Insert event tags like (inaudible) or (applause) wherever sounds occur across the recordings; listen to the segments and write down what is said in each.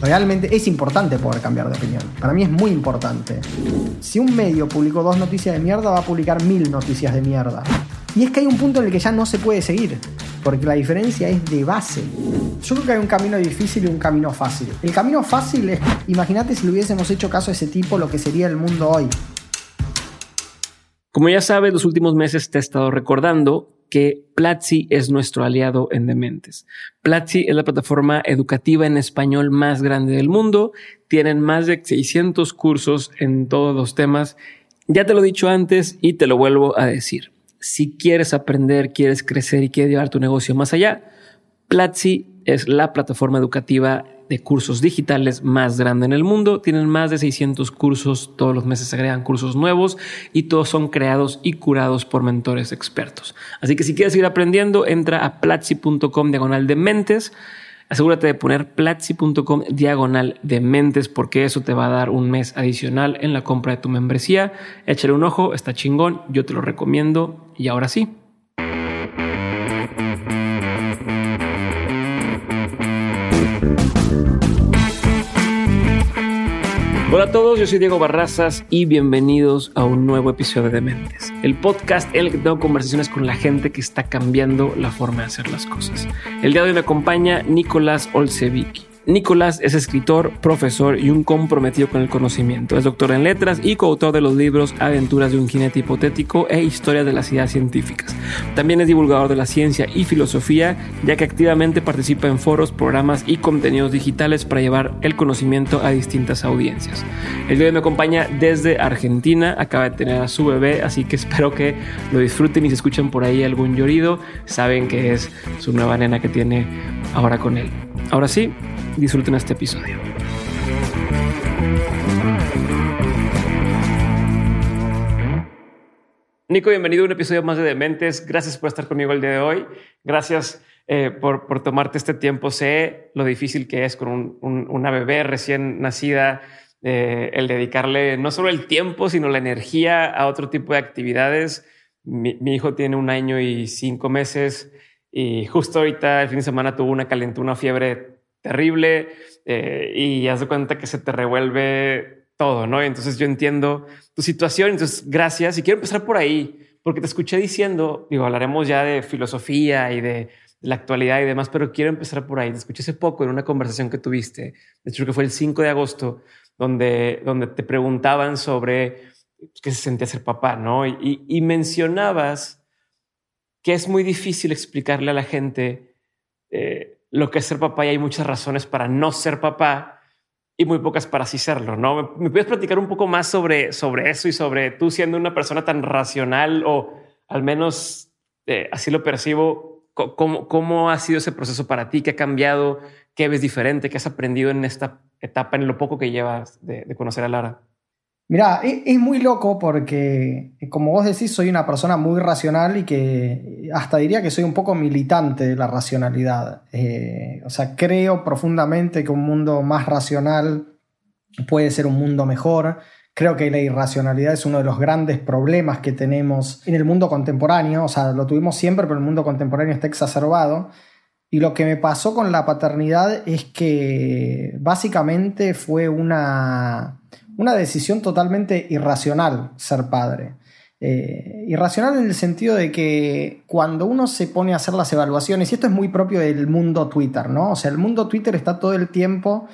Realmente es importante poder cambiar de opinión. Para mí es muy importante. Si un medio publicó dos noticias de mierda, va a publicar mil noticias de mierda. Y es que hay un punto en el que ya no se puede seguir, porque la diferencia es de base. Yo creo que hay un camino difícil y un camino fácil. El camino fácil es, imagínate si le hubiésemos hecho caso a ese tipo, lo que sería el mundo hoy. Como ya sabes, los últimos meses te he estado recordando que Platzi es nuestro aliado en Dementes. Platzi es la plataforma educativa en español más grande del mundo. Tienen más de 600 cursos en todos los temas. Ya te lo he dicho antes y te lo vuelvo a decir. Si quieres aprender, quieres crecer y quieres llevar tu negocio más allá, Platzi es la plataforma educativa de cursos digitales más grande en el mundo. Tienen más de 600 cursos, todos los meses se agregan cursos nuevos y todos son creados y curados por mentores expertos. Así que si quieres seguir aprendiendo, entra a platzi.com diagonal de mentes. Asegúrate de poner platzi.com diagonal de mentes porque eso te va a dar un mes adicional en la compra de tu membresía. Échale un ojo, está chingón, yo te lo recomiendo y ahora sí. Hola a todos, yo soy Diego Barrazas y bienvenidos a un nuevo episodio de Dementes, el podcast en el que tengo conversaciones con la gente que está cambiando la forma de hacer las cosas. El día de hoy me acompaña Nicolás Olsevicki. Nicolás es escritor, profesor y un comprometido con el conocimiento. Es doctor en letras y coautor de los libros Aventuras de un jinete hipotético e Historia de las ideas científicas. También es divulgador de la ciencia y filosofía, ya que activamente participa en foros, programas y contenidos digitales para llevar el conocimiento a distintas audiencias. El día de hoy me acompaña desde Argentina, acaba de tener a su bebé, así que espero que lo disfruten y se escuchen por ahí algún llorido, saben que es su nueva nena que tiene ahora con él. Ahora sí, disfruten este episodio. Nico, bienvenido a un episodio más de Dementes. Gracias por estar conmigo el día de hoy. Gracias eh, por, por, tomarte este tiempo. Sé lo difícil que es con una bebé recién nacida, eh, el dedicarle no solo el tiempo, sino la energía a otro tipo de actividades. Mi, mi, hijo tiene un año y cinco meses y justo ahorita el fin de semana tuvo una calentura, una fiebre terrible eh, y haz de cuenta que se te revuelve todo, ¿no? Entonces yo entiendo tu situación, entonces gracias y quiero empezar por ahí, porque te escuché diciendo, digo, hablaremos ya de filosofía y de la actualidad y demás, pero quiero empezar por ahí. Te escuché hace poco en una conversación que tuviste, de hecho que fue el 5 de agosto, donde, donde te preguntaban sobre qué se sentía ser papá, ¿no? Y, y mencionabas que es muy difícil explicarle a la gente eh, lo que es ser papá y hay muchas razones para no ser papá y muy pocas para sí serlo, ¿no? ¿Me, puedes platicar un poco más sobre, sobre eso y sobre tú siendo una persona tan racional o al menos eh, así lo percibo? ¿Cómo, ¿Cómo ha sido ese proceso para ti? ¿Qué ha cambiado? ¿Qué ves diferente? ¿Qué has aprendido en esta etapa, en lo poco que llevas de, de conocer a Lara? Mira, es, muy loco porque, como vos decís, soy una persona muy racional y que hasta diría que soy un poco militante de la racionalidad. Eh, o sea, creo profundamente que un mundo más racional puede ser un mundo mejor. Creo que la irracionalidad es uno de los grandes problemas que tenemos en el mundo contemporáneo. O sea, lo tuvimos siempre, pero el mundo contemporáneo está exacerbado. Y lo que me pasó con la paternidad es que básicamente fue una una decisión totalmente irracional ser padre. Eh, irracional en el sentido de que cuando uno se pone a hacer las evaluaciones, y esto es muy propio del mundo Twitter, ¿no? O sea, el mundo Twitter está todo el tiempo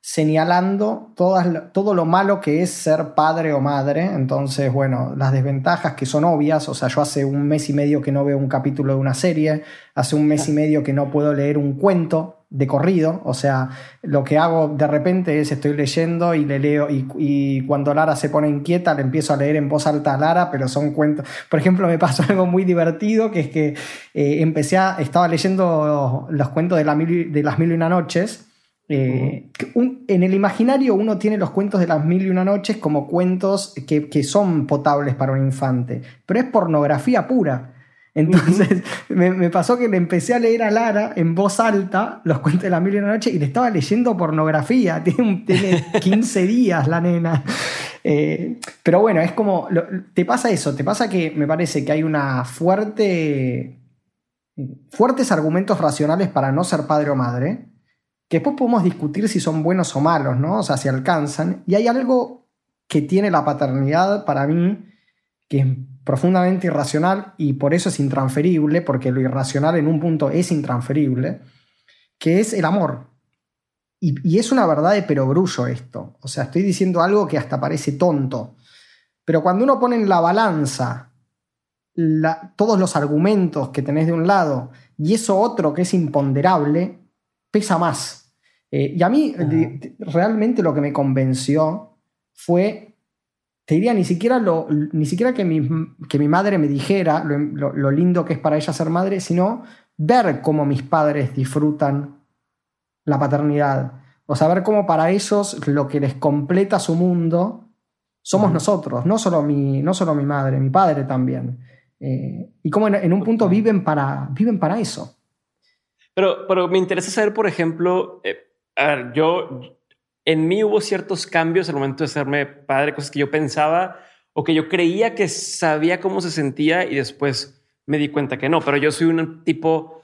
señalando todas, todo lo malo que es ser padre o madre. Entonces, bueno, las desventajas que son obvias. O sea, yo hace un mes y medio que no veo un capítulo de una serie, hace un mes y medio que no puedo leer un cuento de corrido, o sea, lo que hago de repente es estoy leyendo y le leo y, cuando Lara se pone inquieta le empiezo a leer en voz alta a Lara, pero son cuentos, por ejemplo me pasó (laughs) algo muy divertido que es que eh, empecé a, estaba leyendo los cuentos de, la de las mil y una noches, eh, en el imaginario uno tiene los cuentos de las mil y una noches como cuentos que, que son potables para un infante, pero es pornografía pura. Entonces (laughs) me, pasó que le empecé a leer a Lara en voz alta los cuentos de la mil y una noche y le estaba leyendo pornografía. (laughs) Tiene, tiene 15 (laughs) días la nena. Eh, pero bueno, es como, te pasa eso, te pasa que me parece que hay una fuerte, fuertes argumentos racionales para no ser padre o madre, que después podemos discutir si son buenos o malos, ¿no? O sea, si alcanzan. Y hay algo que tiene la paternidad para mí, que profundamente irracional y por eso es intransferible, porque lo irracional en un punto es intransferible, que es el amor. Y, es una verdad de perogrullo esto. O sea, estoy diciendo algo que hasta parece tonto. Pero cuando uno pone en la balanza todos los argumentos que tenés de un lado y eso otro que es imponderable, pesa más. Eh, y a mí realmente lo que me convenció fue, te diría, ni siquiera, lo, ni siquiera que, mi, que mi madre me dijera lo, lindo que es para ella ser madre, sino ver cómo mis padres disfrutan la paternidad. O sea, ver cómo para ellos lo que les completa su mundo somos nosotros, no solo, mi, no solo mi madre, mi padre también. Eh, y cómo en, un punto viven para, viven para eso. Pero, pero me interesa saber, por ejemplo, eh, a ver, yo, en mí hubo ciertos cambios al momento de serme padre, cosas que yo pensaba o que yo creía que sabía cómo se sentía y después me di cuenta que no, pero yo soy un tipo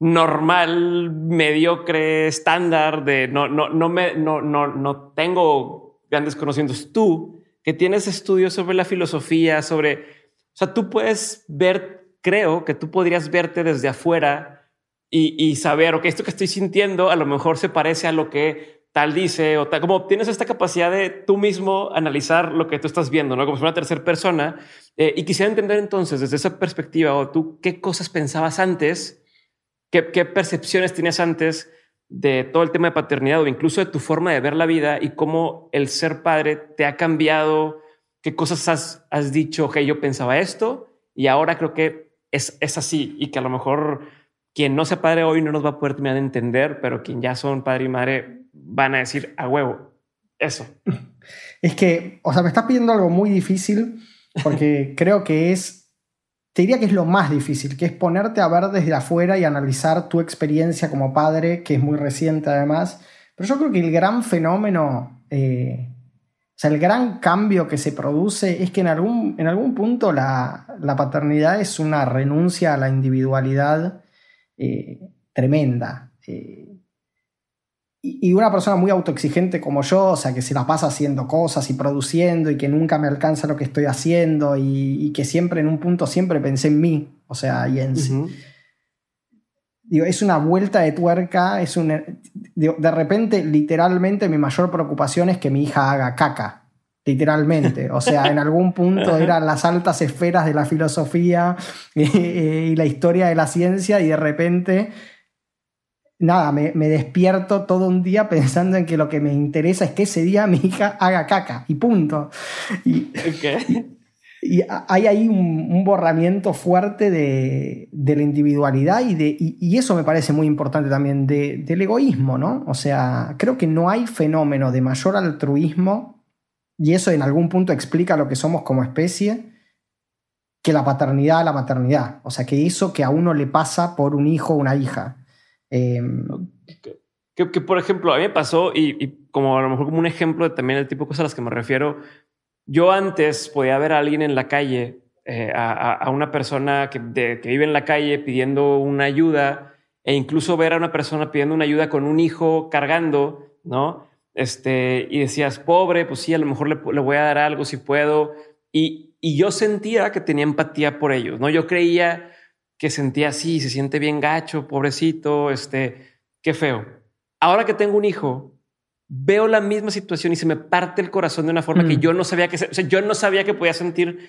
normal, mediocre, estándar de no, no, no me, no, no, no tengo grandes conocimientos. Tú que tienes estudios sobre la filosofía, sobre, o sea, tú puedes ver, creo que tú podrías verte desde afuera y, saber, ok, esto que estoy sintiendo a lo mejor se parece a lo que tal dice o tal, como tienes esta capacidad de tú mismo analizar lo que tú estás viendo, ¿no? Como si una tercera persona. Eh, y quisiera entender entonces desde esa perspectiva, o tú qué cosas pensabas antes, qué, percepciones tenías antes de todo el tema de paternidad o incluso de tu forma de ver la vida y cómo el ser padre te ha cambiado, qué cosas has, has dicho, ok, yo pensaba esto y ahora creo que es, es así y que a lo mejor quien no sea padre hoy no nos va a poder terminar de entender, pero quien ya son padre y madre van a decir a huevo. Eso. Es que, o sea, me estás pidiendo algo muy difícil porque (laughs) creo que es, te diría que es lo más difícil, que es ponerte a ver desde afuera y analizar tu experiencia como padre, que es muy reciente además. Pero yo creo que el gran fenómeno, eh, o sea, el gran cambio que se produce es que en algún, en algún punto la, la paternidad es una renuncia a la individualidad eh, tremenda. Eh, y, una persona muy autoexigente como yo, o sea, que se la pasa haciendo cosas y produciendo y que nunca me alcanza lo que estoy haciendo y, que siempre en un punto siempre pensé en mí, o sea, y en Digo, es una vuelta de tuerca, es un, de repente, literalmente, mi mayor preocupación es que mi hija haga caca literalmente. O sea, en algún punto (laughs) eran las altas esferas de la filosofía y, la historia de la ciencia y de repente, nada, me, despierto todo un día pensando en que lo que me interesa es que ese día mi hija haga caca y punto. Y, y hay ahí un, borramiento fuerte de, la individualidad y, de, y, eso me parece muy importante también del egoísmo, ¿no? O sea, creo que no hay fenómeno de mayor altruismo y eso en algún punto explica lo que somos como especie, que la paternidad a la maternidad. O sea, que eso que a uno le pasa por un hijo o una hija. Em, que, por ejemplo, a mí me pasó, y, como a lo mejor como un ejemplo de también el tipo de cosas a las que me refiero, yo antes podía ver a alguien en la calle, eh, a, una persona que, que vive en la calle pidiendo una ayuda, e incluso ver a una persona pidiendo una ayuda con un hijo cargando, ¿no? este, y decías, pobre, pues sí, a lo mejor le, voy a dar algo si puedo. Y, yo sentía que tenía empatía por ellos, ¿no? Yo creía que sentía así, se siente bien gacho, pobrecito, este, qué feo. Ahora que tengo un hijo, veo la misma situación y se me parte el corazón de una forma que mm. yo no sabía que, o sea, yo no sabía que podía sentir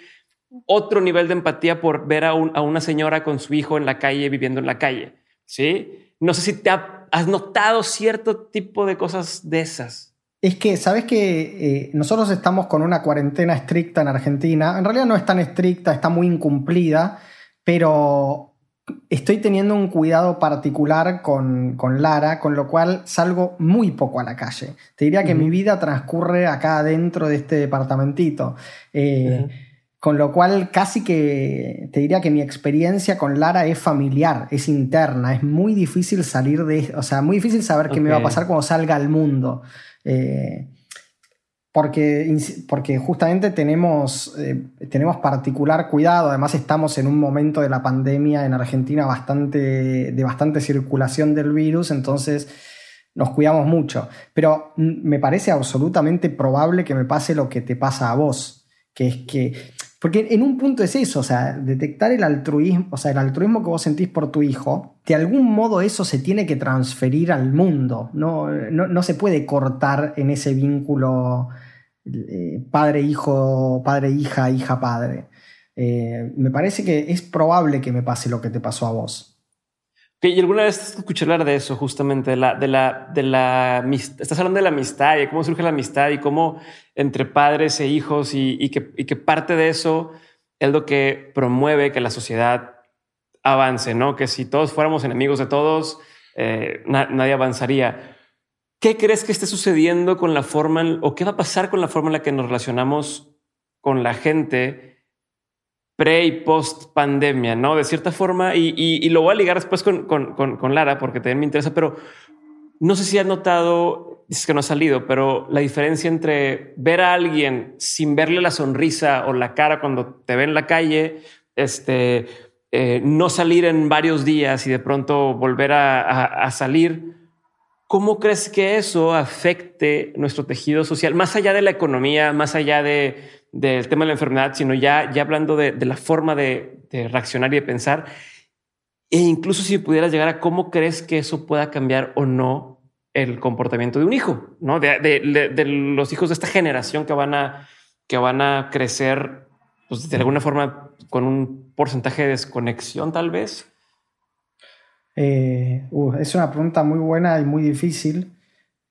otro nivel de empatía por ver a, a una señora con su hijo en la calle, viviendo en la calle. Sí, no sé si te has notado cierto tipo de cosas de esas. Es que, ¿sabes que eh, nosotros estamos con una cuarentena estricta en Argentina? En realidad no es tan estricta, está muy incumplida, pero estoy teniendo un cuidado particular con, Lara, con lo cual salgo muy poco a la calle. Te diría que mi vida transcurre acá dentro de este departamentito. Eh, con lo cual casi que te diría que mi experiencia con Lara es familiar, es interna, es muy difícil salir de, o sea, muy difícil saber qué me va a pasar cuando salga al mundo. Eh, porque, porque justamente tenemos, eh, tenemos particular cuidado, además estamos en un momento de la pandemia en Argentina bastante, de bastante circulación del virus, entonces nos cuidamos mucho. Pero me parece absolutamente probable que me pase lo que te pasa a vos, que es que porque en un punto es eso, o sea, detectar el altruismo, o sea, el altruismo que vos sentís por tu hijo, de algún modo eso se tiene que transferir al mundo, no, no, se puede cortar en ese vínculo eh, padre-hijo, padre-hija, hija-padre. Eh, me parece que es probable que me pase lo que te pasó a vos. Y alguna vez escuché hablar de eso, justamente, de la, de la, de la, estás hablando de la amistad y cómo surge la amistad y cómo entre padres e hijos y, que, que, parte de eso es lo que promueve que la sociedad avance, ¿no? Que si todos fuéramos enemigos de todos, eh, nadie avanzaría. ¿Qué crees que esté sucediendo con la forma o qué va a pasar con la forma en la que nos relacionamos con la gente? pre y post pandemia, ¿no? De cierta forma, y, lo voy a ligar después con, Lara, porque también me interesa, pero no sé si has notado, es que no ha salido, pero la diferencia entre ver a alguien sin verle la sonrisa o la cara cuando te ve en la calle, este, eh, no salir en varios días y de pronto volver a salir. ¿Cómo crees que eso afecte nuestro tejido social, más allá de la economía, más allá de, del tema de la enfermedad, sino ya, ya hablando de, la forma de, reaccionar y de pensar. E incluso si pudieras llegar a cómo crees que eso pueda cambiar o no el comportamiento de un hijo, ¿no? De, los hijos de esta generación que van a, que van a crecer pues, de alguna forma con un porcentaje de desconexión, tal vez. Eh, uh, es una pregunta muy buena y muy difícil.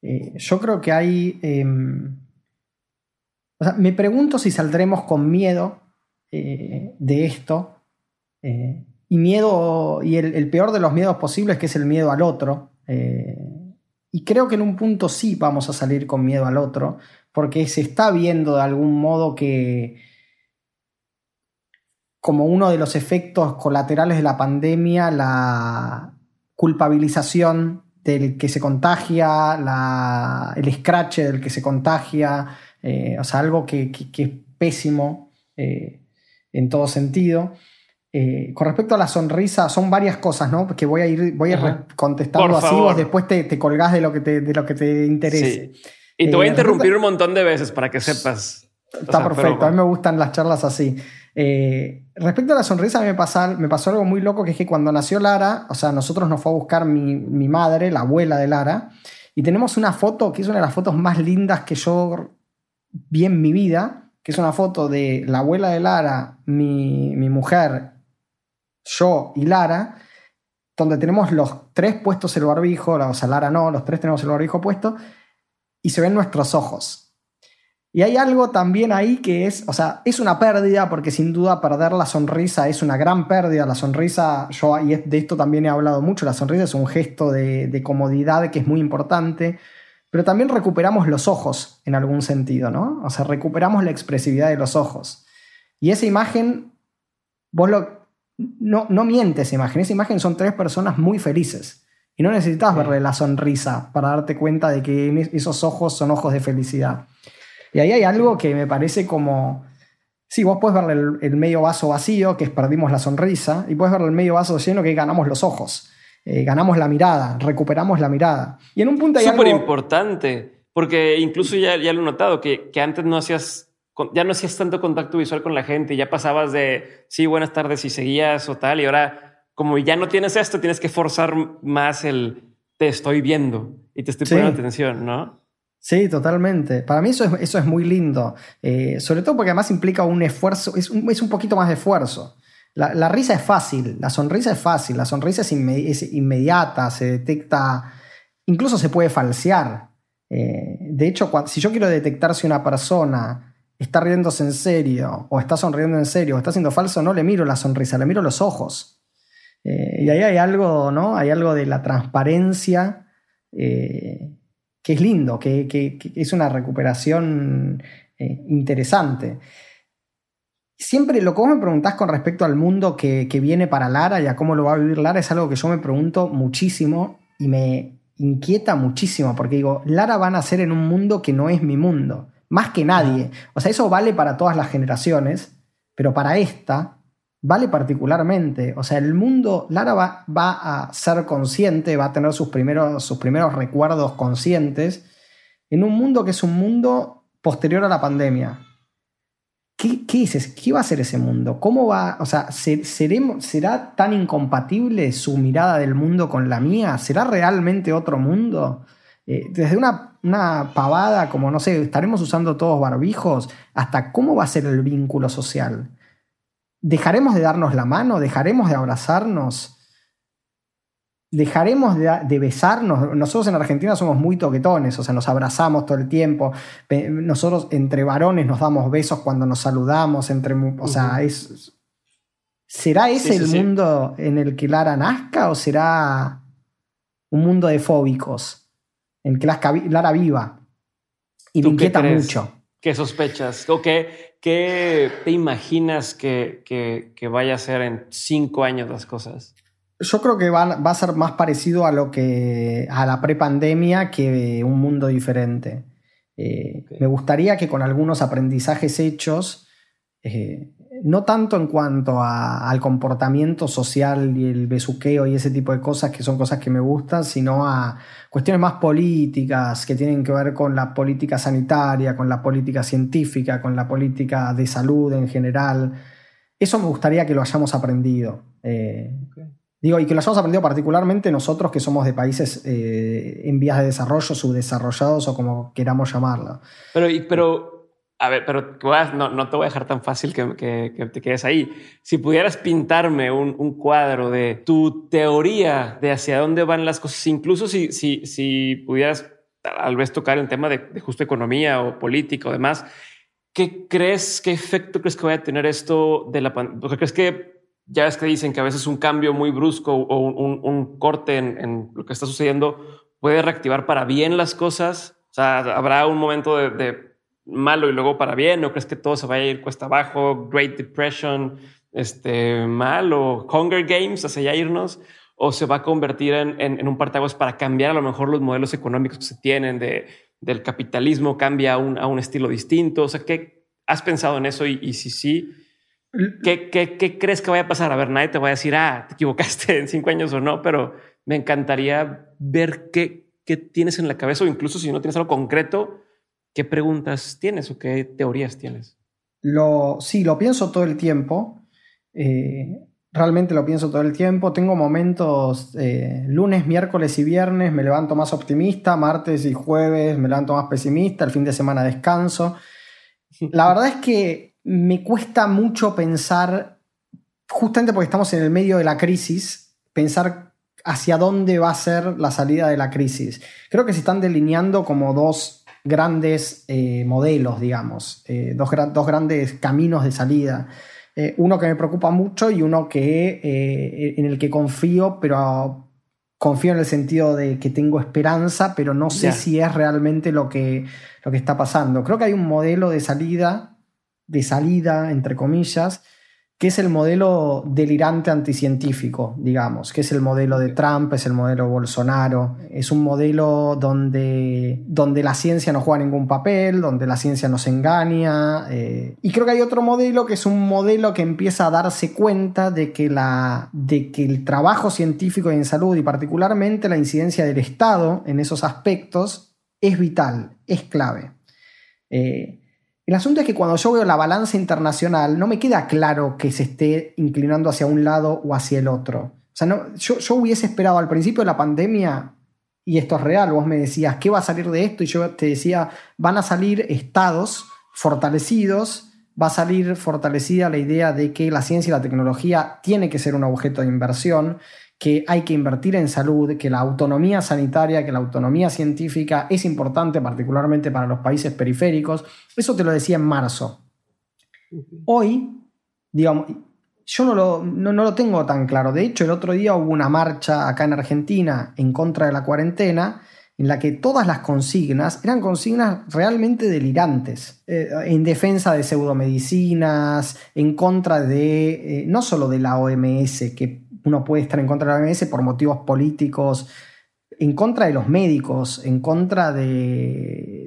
Eh, yo creo que hay em, me pregunto si saldremos con miedo eh, de esto. Y miedo, y el, peor de los miedos posibles, que es el miedo al otro. Y creo que en un punto sí vamos a salir con miedo al otro, porque se está viendo de algún modo que, como uno de los efectos colaterales de la pandemia, la culpabilización del que se contagia, el scratch del que se contagia, eh, o sea, algo que, es pésimo eh, en todo sentido. Eh, con respecto a la sonrisa, son varias cosas, ¿no? Que voy a ir, voy a contestando así, vos después te, te, colgás de lo que te, de lo que te interese. Y te voy a interrumpir un montón de veces para que sepas. Está perfecto, a mí me gustan las charlas así. Respecto a la sonrisa, me, me pasó algo muy loco, que es que cuando nació Lara, o sea, nosotros nos fue a buscar mi, mi madre, la abuela de Lara, y tenemos una foto que es una de las fotos más lindas que yo bien mi vida, que es una foto de la abuela de Lara, mi, mujer, yo y Lara, donde tenemos los tres puestos el barbijo, o sea, Lara no, los tres tenemos el barbijo puesto, y se ven nuestros ojos. Y hay algo también ahí que es, o sea, es una pérdida, porque sin duda perder la sonrisa es una gran pérdida. La sonrisa, yo y de esto también he hablado mucho, la sonrisa es un gesto de, de comodidad que es muy importante pero también recuperamos los ojos en algún sentido, ¿no? O sea, recuperamos la expresividad de los ojos. Y esa imagen, vos lo, no, no miente esa imagen, esa imagen son tres personas muy felices. Y no necesitas verle la sonrisa para darte cuenta de que esos ojos son ojos de felicidad. Y ahí hay algo que me parece como... Sí, vos puedes verle el, el medio vaso vacío, que es perdimos la sonrisa, y puedes verle el medio vaso lleno, que ganamos los ojos. Eh, ganamos la mirada, recuperamos la mirada. Y en un punto hay Súper importante, porque incluso ya, ya lo he notado, que, que, antes no hacías, ya no hacías tanto contacto visual con la gente, ya pasabas de, sí, buenas tardes y seguías o tal, y ahora como ya no tienes esto, tienes que forzar más el, te estoy viendo y te estoy poniendo atención, ¿no? Sí, totalmente. Para mí eso es, eso es muy lindo, eh, sobre todo porque además implica un esfuerzo, es un, es un poquito más de esfuerzo. La, risa es fácil, la sonrisa es fácil, la sonrisa es, inmediata, se detecta, incluso se puede falsear. Eh, de hecho, si yo quiero detectar si una persona está riéndose en serio, o está sonriendo en serio, o está siendo falso, no le miro la sonrisa, le miro los ojos. Eh, y ahí hay algo, ¿no? Hay algo de la transparencia que es lindo, que, que, es una recuperación interesante. Siempre lo que vos me preguntás con respecto al mundo que, viene para Lara y a cómo lo va a vivir Lara es algo que yo me pregunto muchísimo y me inquieta muchísimo porque digo, Lara va a nacer en un mundo que no es mi mundo, más que nadie. O sea, eso vale para todas las generaciones, pero para esta vale particularmente. O sea, el mundo, Lara va, va, a ser consciente, va a tener sus primeros, sus primeros recuerdos conscientes en un mundo que es un mundo posterior a la pandemia. ¿Qué, dices? ¿Qué va a ser ese mundo? ¿Cómo va? O sea, ¿seremos, ¿será tan incompatible su mirada del mundo con la mía? ¿Será realmente otro mundo? Eh, desde una, una, pavada como, no sé, estaremos usando todos barbijos, hasta cómo va a ser el vínculo social. ¿Dejaremos de darnos la mano? ¿Dejaremos de abrazarnos? dejaremos de, besarnos. Nosotros en Argentina somos muy toquetones, o sea, nos abrazamos todo el tiempo. Nosotros entre varones nos damos besos cuando nos saludamos, entre, o sea, es... ¿Será ese el mundo en el que Lara nazca o será un mundo de fóbicos en el que Lara viva? Y me inquieta mucho. ¿Qué sospechas? ¿O qué, te imaginas que, que vaya a ser en cinco años las cosas? Yo creo que va, a ser más parecido a lo que a la prepandemia que un mundo diferente. Eh, me gustaría que con algunos aprendizajes hechos, eh, no tanto en cuanto al comportamiento social y el besuqueo y ese tipo de cosas que son cosas que me gustan, sino a cuestiones más políticas que tienen que ver con la política sanitaria, con la política científica, con la política de salud en general. Eso me gustaría que lo hayamos aprendido. Eh, Digo, y que lo hayamos aprendido particularmente nosotros que somos de países eh, en vías de desarrollo, subdesarrollados o como queramos llamarlo. Pero, pero a ver, pero no, no, te voy a dejar tan fácil que, que, te quedes ahí. Si pudieras pintarme un, un, cuadro de tu teoría de hacia dónde van las cosas, incluso si, si, si pudieras tal vez tocar el tema de, de justo economía o política o demás, ¿qué crees, qué efecto crees que vaya a tener esto de la pandemia? ¿Crees que ya ves que dicen que a veces un cambio muy brusco o un, corte en, lo que está sucediendo puede reactivar para bien las cosas. O sea, habrá un momento de, malo y luego para bien. ¿O crees que todo se va a ir cuesta abajo? Great Depression, este mal o Hunger Games hacia allá irnos o se va a convertir en, en, un partaguas para cambiar a lo mejor los modelos económicos que se tienen de, del capitalismo, cambia a un, a un estilo distinto. O sea, ¿qué has pensado en eso? Y, si sí, ¿Qué, qué, crees que vaya a pasar? A ver, nadie te va a decir, ah, te equivocaste en cinco años o no, pero me encantaría ver qué, qué tienes en la cabeza o incluso si no tienes algo concreto, qué preguntas tienes o qué teorías tienes. Lo, sí, lo pienso todo el tiempo. Eh, realmente lo pienso todo el tiempo. Tengo momentos eh, lunes, miércoles y viernes me levanto más optimista, martes y jueves me levanto más pesimista, el fin de semana descanso. (laughs) La verdad es que me cuesta mucho pensar, justamente porque estamos en el medio de la crisis, pensar hacia dónde va a ser la salida de la crisis. Creo que se están delineando como dos grandes eh, modelos, digamos, eh, dos, dos, grandes caminos de salida. Eh, uno que me preocupa mucho y uno que, en el que confío, pero confío en el sentido de que tengo esperanza, pero no sé si es realmente lo que, lo que está pasando. Creo que hay un modelo de salida de salida, entre comillas, que es el modelo delirante anticientífico, digamos, que es el modelo de Trump, es el modelo Bolsonaro, es un modelo donde, donde la ciencia no juega ningún papel, donde la ciencia nos engaña. Eh, y creo que hay otro modelo que es un modelo que empieza a darse cuenta de que, la, de que el trabajo científico en salud y particularmente la incidencia del Estado en esos aspectos es vital, es clave. Eh, el asunto es que cuando yo veo la balanza internacional, no me queda claro que se esté inclinando hacia un lado o hacia el otro. O sea, yo, yo hubiese esperado al principio de la pandemia, y esto es real, vos me decías, ¿qué va a salir de esto? Y yo te decía, van a salir estados fortalecidos, va a salir fortalecida la idea de que la ciencia y la tecnología tiene que ser un objeto de inversión, que hay que invertir en salud, que la autonomía sanitaria, que la autonomía científica es importante particularmente para los países periféricos. Eso te lo decía en marzo. Hoy, digamos, yo no lo, no, lo tengo tan claro. De hecho, el otro día hubo una marcha acá en Argentina en contra de la cuarentena en la que todas las consignas eran consignas realmente delirantes, eh, en defensa de pseudomedicinas, en contra de, eh, no solo de la OMS, que uno puede estar en contra de la OMS por motivos políticos, en contra de los médicos, en contra de,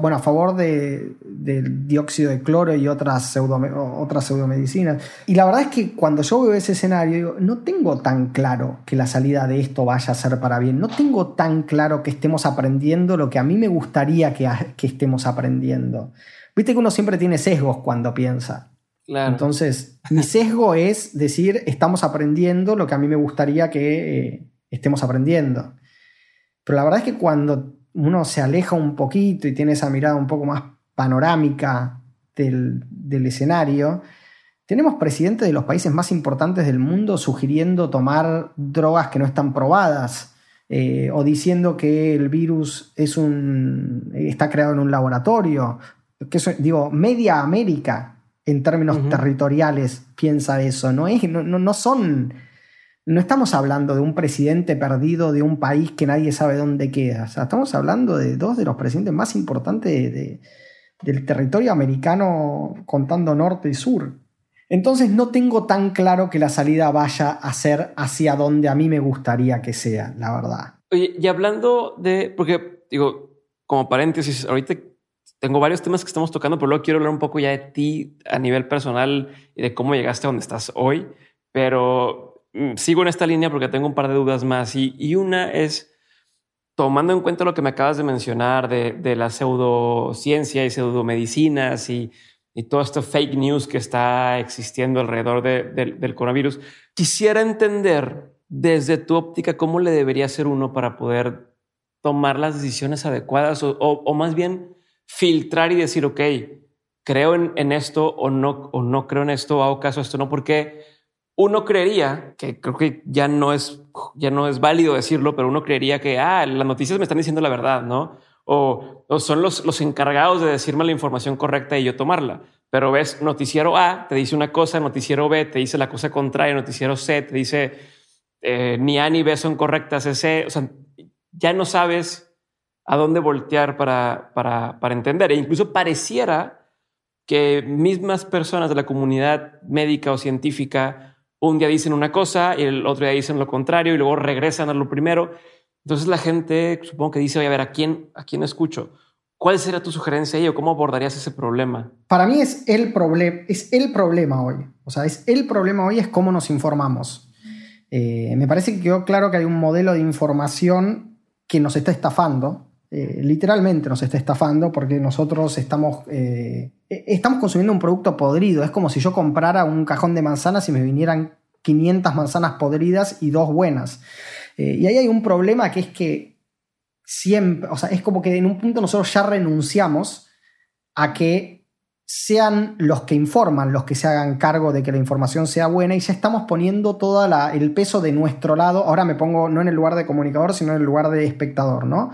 bueno, a favor de, del dióxido de cloro y otras, otras pseudomedicinas. Y la verdad es que cuando yo veo ese escenario, no tengo tan claro que la salida de esto vaya a ser para bien. No tengo tan claro que estemos aprendiendo lo que a mí me gustaría que estemos aprendiendo. Viste que uno siempre tiene sesgos cuando piensa. Entonces, mi sesgo es decir, estamos aprendiendo lo que a mí me gustaría que eh, estemos aprendiendo. Pero la verdad es que cuando uno se aleja un poquito y tiene esa mirada un poco más panorámica del, escenario, tenemos presidentes de los países más importantes del mundo sugiriendo tomar drogas que no están probadas eh, o diciendo que el virus es un, está creado en un laboratorio. Que digo, media América en términos territoriales piensa eso. No, es, no, no, son. No estamos hablando de un presidente perdido de un país que nadie sabe dónde queda. estamos hablando de dos de los presidentes más importantes del territorio americano contando norte y sur. Entonces no tengo tan claro que la salida vaya a ser hacia donde a mí me gustaría que sea, la verdad. Oye, y hablando de, porque digo, como paréntesis, ahorita tengo varios temas que estamos tocando, pero luego quiero hablar un poco ya de ti a nivel personal y de cómo llegaste a donde estás hoy. Pero mm, sigo en esta línea porque tengo un par de dudas más. Y, una es, tomando en cuenta lo que me acabas de mencionar de, la pseudociencia y pseudomedicinas y, y todo esto fake news que está existiendo alrededor del coronavirus, quisiera entender desde tu óptica cómo le debería ser uno para poder tomar las decisiones adecuadas o más bien filtrar y decir, ok, creo en, esto o no, o no creo en esto, hago caso a esto, no, porque uno creería que creo que ya no es, ya no es válido decirlo, pero uno creería que, ah, las noticias me están diciendo la verdad, ¿no? O, son los, los encargados de decirme la información correcta y yo tomarla. Pero ves, noticiero A te dice una cosa, noticiero B te dice la cosa contraria, noticiero C te dice eh, ni A ni B son correctas, C. O sea, ya no sabes a dónde voltear para, para, para entender. E incluso pareciera que mismas personas de la comunidad médica o científica un día dicen una cosa y el otro día dicen lo contrario y luego regresan a lo primero. Entonces la gente supongo que dice, oye, a ver, ¿a quién, a quién escucho? ¿Cuál sería tu sugerencia ahí o cómo abordarías ese problema? Para mí es el, problema es el problema hoy. O sea, es el problema hoy es cómo nos informamos. Eh, me parece que quedó claro que hay un modelo de información que nos está estafando eh, literalmente nos está estafando porque nosotros estamos, eh, e-, estamos consumiendo un producto podrido. Es como si yo comprara un cajón de manzanas y me vinieran 500 manzanas podridas y dos buenas. Eh, y ahí hay un problema que es que siempre, o sea, es como que en un punto nosotros ya renunciamos a que sean los que informan, los que se hagan cargo de que la información sea buena y ya estamos poniendo todo el peso de nuestro lado. Ahora me pongo no en el lugar de comunicador, sino en el lugar de espectador, ¿no?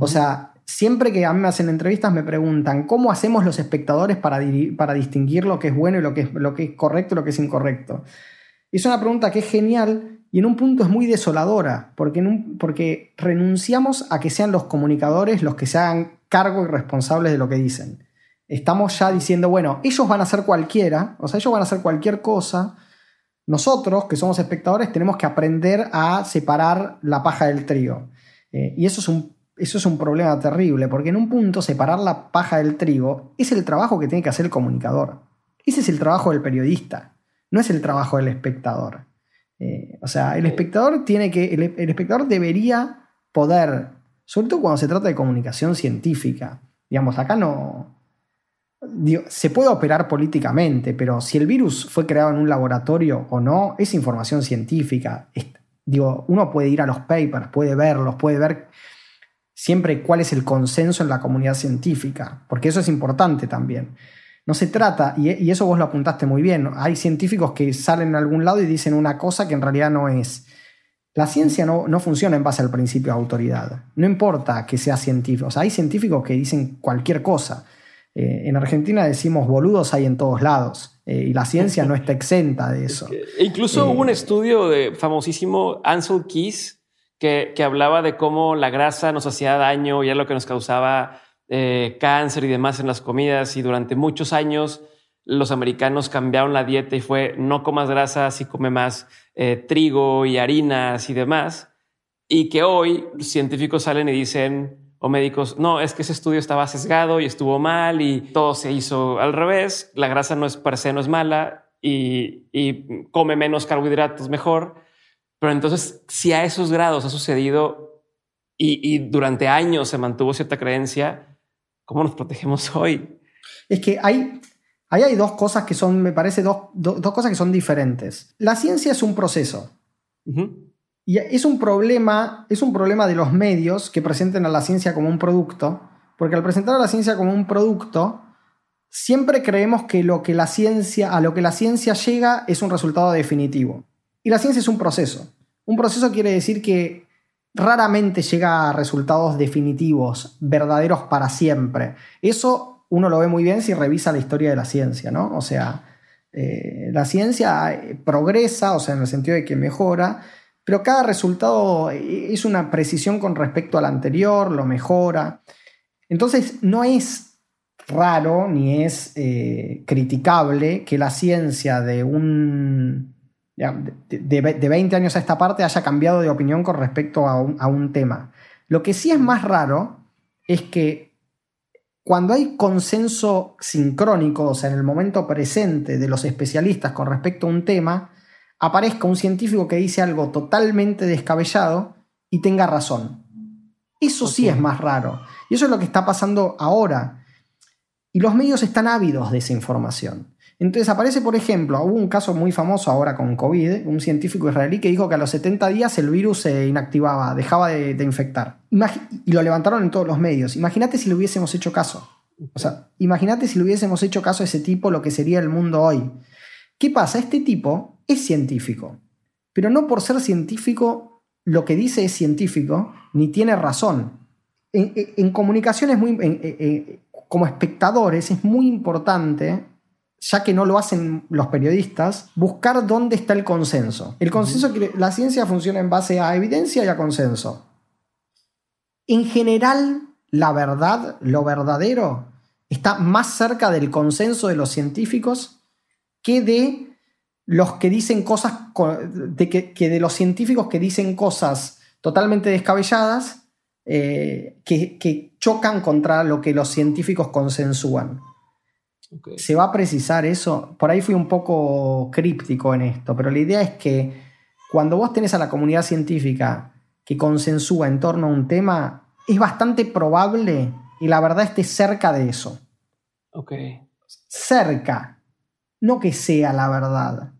O sea, siempre que a mí me hacen entrevistas me preguntan cómo hacemos los espectadores para, para distinguir lo que es bueno y lo que es, lo que es correcto y lo que es incorrecto. Y es una pregunta que es genial y en un punto es muy desoladora, porque, porque renunciamos a que sean los comunicadores los que se hagan cargo y responsables de lo que dicen. Estamos ya diciendo, bueno, ellos van a hacer cualquiera, o sea, ellos van a hacer cualquier cosa. Nosotros, que somos espectadores, tenemos que aprender a separar la paja del trigo. Eh, y eso es un eso es un problema terrible, porque en un punto separar la paja del trigo es el trabajo que tiene que hacer el comunicador. Ese es el trabajo del periodista, no es el trabajo del espectador. Eh, o sea, el espectador tiene que. El, espectador debería poder, sobre todo cuando se trata de comunicación científica. Digamos, acá no. se puede operar políticamente, pero si el virus fue creado en un laboratorio o no, es información científica. digo, uno puede ir a los papers, puede verlos, puede ver siempre cuál es el consenso en la comunidad científica, porque eso es importante también. No se trata, y, eso vos lo apuntaste muy bien, hay científicos que salen en algún lado y dicen una cosa que en realidad no es. La ciencia no, no funciona en base al principio de autoridad. No importa que sea científico. O sea, hay científicos que dicen cualquier cosa. Eh, en Argentina decimos boludos hay en todos lados. Eh, y la ciencia no está exenta de eso. (laughs) E incluso hubo un eh, estudio de famosísimo Ansel Keys que, hablaba de cómo la grasa nos hacía daño y era lo que nos causaba eh, cáncer y demás en las comidas. Y durante muchos años los americanos cambiaron la dieta y fue no comas grasa, si come más eh, trigo y harinas y demás. Y que hoy científicos salen y dicen, o médicos, no, es que ese estudio estaba sesgado y estuvo mal y todo se hizo al revés, la grasa no es per se no es mala y come menos carbohidratos mejor. Pero entonces, si a esos grados ha sucedido y, y durante años se mantuvo cierta creencia, ¿cómo nos protegemos (laughs) hoy? Es que hay, ahí hay dos cosas que son, me parece, dos, do- dos cosas que son diferentes. La ciencia es un proceso. Y es un problema, es un problema de los medios que presenten a la ciencia como un producto, porque al presentar a la ciencia como un producto, siempre creemos que lo que la ciencia, a lo que la ciencia llega es un resultado definitivo. Y la ciencia es un proceso. Un proceso quiere decir que raramente llega a resultados definitivos, verdaderos para siempre. Eso uno lo ve muy bien si revisa la historia de la ciencia, ¿no? O sea, eh, la ciencia eh, progresa, o sea, en el sentido de que mejora, pero cada resultado eh, es una precisión con respecto al anterior, lo mejora. Entonces, no es raro ni es criticable que la ciencia de un de, de- de 20 años a esta parte haya cambiado de opinión con respecto a un, a un tema. Lo que sí es más raro es que cuando hay consenso sincrónico, o sea, en el momento presente de los especialistas con respecto a un tema, aparezca un científico que dice algo totalmente descabellado y tenga razón. Eso sí es más raro. Y eso es lo que está pasando ahora. Y los medios están ávidos de esa información. Entonces aparece, por ejemplo, hubo un caso muy famoso ahora con COVID, un científico israelí que dijo que a los 70 días el virus se inactivaba, dejaba de, infectar. Y lo levantaron en todos los medios. Imagínate si le hubiésemos hecho caso. O sea, imagínate si le hubiésemos hecho caso a ese tipo, lo que sería el mundo hoy. ¿Qué pasa? Este tipo es científico, pero no por ser científico lo que dice es científico, ni tiene razón. En, en- en comunicación es muy, como espectadores es muy importante, ya que no lo hacen los periodistas, buscar dónde está el consenso. El consenso, quiere- la ciencia funciona en base a evidencia y a consenso. En general, la verdad, lo verdadero, está más cerca del consenso de los científicos que de los que dicen cosas, co- de que, que de los científicos que dicen cosas totalmente descabelladas eh, que, que chocan contra lo que los científicos consensúan. ¿Se va a precisar eso? Por ahí fui un poco críptico en esto, pero la idea es que cuando vos tenés a la comunidad científica que consensúa en torno a un tema, es bastante probable y la verdad esté cerca de eso. Ok. Cerca. No que sea la verdad.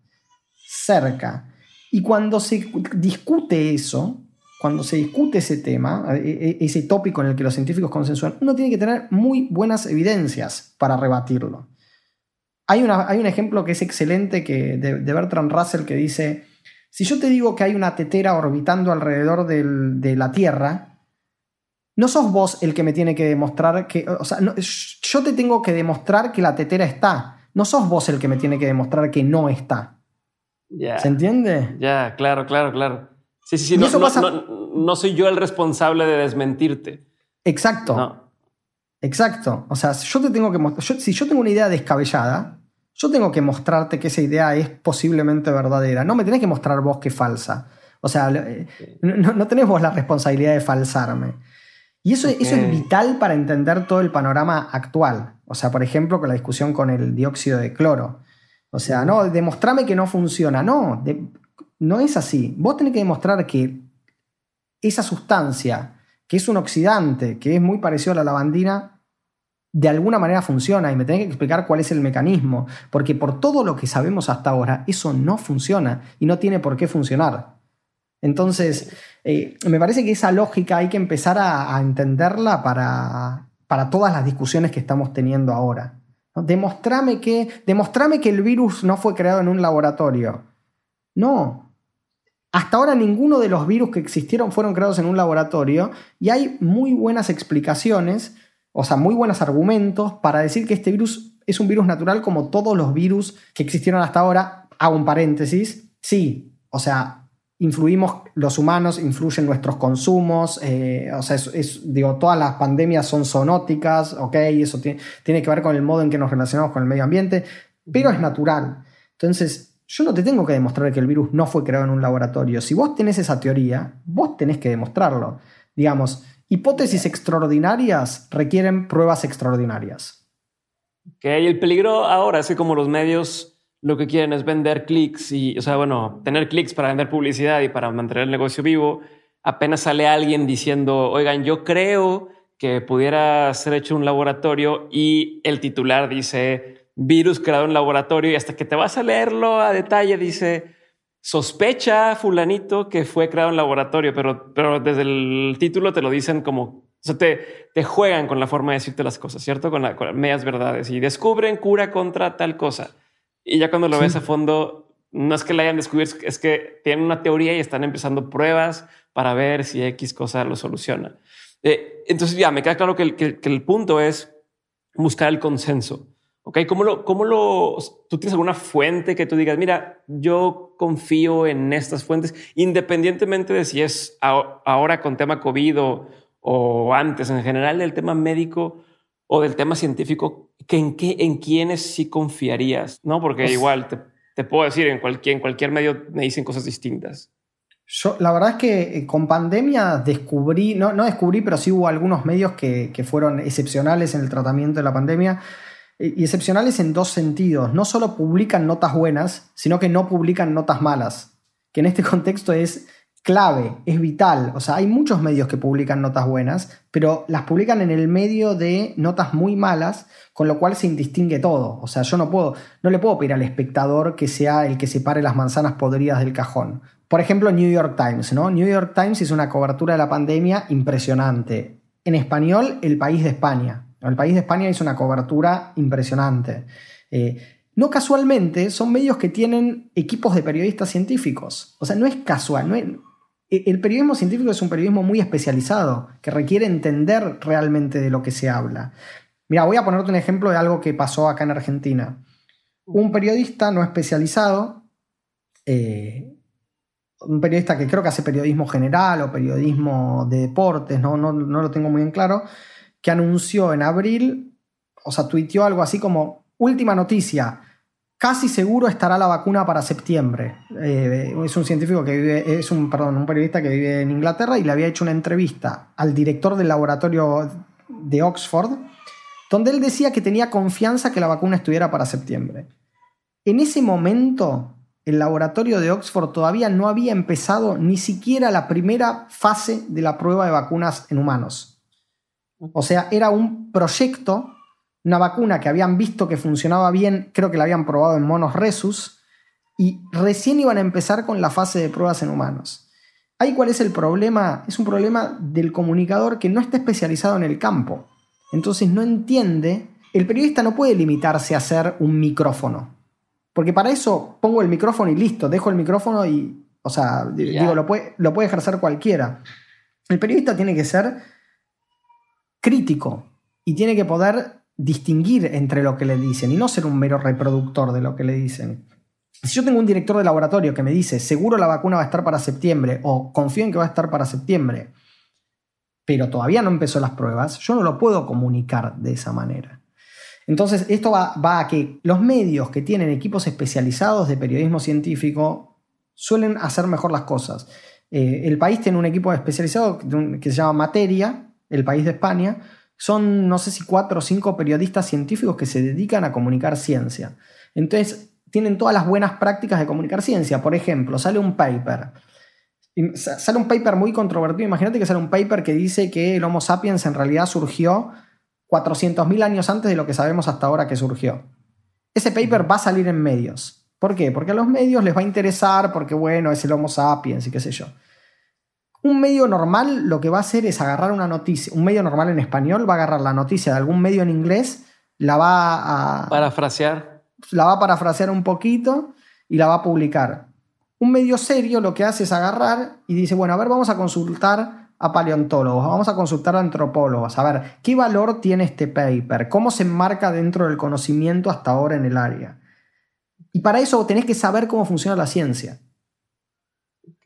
Cerca. Y cuando se discute eso, cuando se discute ese tema, e- e- ese tópico en el que los científicos consensúan, uno tiene que tener muy buenas evidencias para rebatirlo. Hay, una- hay un ejemplo que es excelente que, de, de Bertrand Russell que dice, si yo te digo que hay una tetera orbitando alrededor del- de la Tierra, no sos vos el que me tiene que demostrar que, o sea, no- yo te tengo que demostrar que la tetera está, no sos vos el que me tiene que demostrar que no está. ¿Se entiende? Ya, claro, claro, claro. Sí, sí, sí. No, eso no- pasa- no- no soy yo el responsable de desmentirte. Exacto. No. Exacto. O sea, yo te tengo que mostrar. si yo tengo una idea descabellada, yo tengo que mostrarte que esa idea es posiblemente verdadera. No me tenés que mostrar vos que es falsa. O sea, eh, no, no tenés vos la responsabilidad de falsarme. Y eso, eso es vital para entender todo el panorama actual. O sea, por ejemplo, con la discusión con el dióxido de cloro. O sea, no, demostrame que no funciona. No, de- no es así. Vos tenés que demostrar que esa sustancia, que es un oxidante, que es muy parecido a la lavandina, de alguna manera funciona y me tenés que explicar cuál es el mecanismo, porque por todo lo que sabemos hasta ahora, eso no funciona y no tiene por qué funcionar. Entonces, eh, me parece que esa lógica hay que empezar a, entenderla para, para todas las discusiones que estamos teniendo ahora. ¿no? Que, demostrame que el virus no fue creado en un laboratorio. No, hasta ahora ninguno de los virus que existieron fueron creados en un laboratorio y hay muy buenas explicaciones, o sea, muy buenos argumentos para decir que este virus es un virus natural como todos los virus que existieron hasta ahora. Hago un paréntesis. Sí, o sea, influimos los humanos, influyen nuestros consumos, eh, o sea, es, es- digo, todas las pandemias son zoonóticas, ok, eso tiene, tiene que ver con el modo en que nos relacionamos con el medio ambiente, pero es natural. Entonces, yo no te tengo que demostrar que el virus no fue creado en un laboratorio. Si vos tenés esa teoría, vos tenés que demostrarlo. Digamos, Hipótesis extraordinarias requieren pruebas extraordinarias. Que el peligro ahora es que como los medios lo que quieren es vender clics y, o sea, bueno, tener clics para vender publicidad y para mantener el negocio vivo, apenas sale alguien diciendo, oigan, yo creo que pudiera ser hecho un laboratorio y el titular dice virus creado en laboratorio y hasta que te vas a leerlo a detalle dice sospecha fulanito que fue creado en laboratorio, pero, pero desde el título te lo dicen como, o sea, te, te juegan con la forma de decirte las cosas, ¿cierto? Con, las medias verdades y descubren cura contra tal cosa. Y ya cuando lo ves a fondo, no es que la hayan descubierto, es que tienen una teoría y están empezando pruebas para ver si X cosa lo soluciona. Eh, entonces ya me queda claro que el, punto es buscar el consenso. ¿Ok? ¿Cómo lo, cómo lo, tú tienes alguna fuente que tú digas, mira, yo confío en estas fuentes, independientemente de si es ahora con tema COVID o, antes, en general del tema médico o del tema científico, que en, qué, en quiénes sí confiarías, ¿no? Porque pues igual te, te, puedo decir, en cualquier, en cualquier medio me dicen cosas distintas. Yo, la verdad es que eh, con pandemia descubrí, no, no descubrí, pero sí hubo algunos medios que, fueron excepcionales en el tratamiento de la pandemia y excepcionales en dos sentidos. No solo publican notas buenas, sino que no publican notas malas, que en este (laughs) contexto es clave, es vital. O sea, hay muchos medios que publican notas buenas, pero las publican en el medio de notas muy malas, con lo cual se indistingue todo. O sea, yo no puedo, no le puedo pedir al espectador que sea el que separe las manzanas podridas del cajón. Por ejemplo, New York Times, ¿no? New York Times hizo una cobertura de la pandemia impresionante. En español, El País de España. El País de España hizo una cobertura impresionante. Eh, no casualmente, son medios que tienen equipos de periodistas científicos. O sea, no es casual. E, el periodismo científico es un periodismo muy especializado, que requiere entender realmente de lo que se habla. Mira, voy a ponerte un ejemplo de algo que pasó acá en Argentina. Un periodista no especializado eh, un periodista que creo que hace periodismo general o periodismo de deportes, no, no, lo tengo muy en claro, que anunció en abril, o sea, tuiteó algo así como, última noticia, casi seguro estará la vacuna para septiembre. Eh, es un científico que vive, es un, perdón, un periodista que vive en Inglaterra y le había hecho una entrevista al director del laboratorio de Oxford, donde él decía que tenía confianza que la vacuna estuviera para septiembre. En ese momento, el laboratorio de Oxford todavía no había empezado ni siquiera la primera fase de la prueba de vacunas en humanos. O sea, era un proyecto, una vacuna que habían visto que funcionaba bien, creo que la habían probado en monos resus, y recién iban a empezar con la fase de pruebas en humanos. Ahí cuál es el problema? Es un problema del comunicador que no está especializado en el campo. Entonces no entiende, el periodista no puede limitarse a hacer un micrófono. Porque para eso pongo el micrófono y listo, dejo el micrófono y, o sea, digo, lo puede, lo puede ejercer cualquiera. El periodista tiene que ser crítico y tiene que poder distinguir entre lo que le dicen y no ser un mero reproductor de lo que le dicen. Si yo tengo un director de laboratorio que me dice, seguro la vacuna va a estar para septiembre o confío en que va a estar para septiembre, pero todavía no empezó las pruebas, yo no lo puedo comunicar de esa manera. Entonces, esto va, a que los medios que tienen equipos especializados de periodismo científico suelen hacer mejor las cosas. Eh, el país tiene un equipo especializado que se llama Materia, el país de España. Son, no sé si cuatro o cinco periodistas científicos que se dedican a comunicar ciencia. Entonces, tienen todas las buenas prácticas de comunicar ciencia. Por ejemplo, sale un paper. Sale un paper muy controvertido. Imagínate que sale un paper que dice que el Homo sapiens en realidad surgió 400.000 años antes de lo que sabemos hasta ahora que surgió. Ese paper va a salir en medios. ¿Por qué? Porque a los medios les va a interesar, porque bueno, es el Homo sapiens y qué sé yo. Un medio normal lo que va a hacer es agarrar una noticia, un medio normal en español va a agarrar la noticia de algún medio en inglés, la va a... Parafrasear. La va a parafrasear un poquito y la va a publicar. Un medio serio lo que hace es agarrar y dice, bueno, a ver, vamos a consultar a paleontólogos, vamos a consultar a antropólogos, a ver qué valor tiene este paper, cómo se enmarca dentro del conocimiento hasta ahora en el área. Y para eso tenés que saber cómo funciona la ciencia.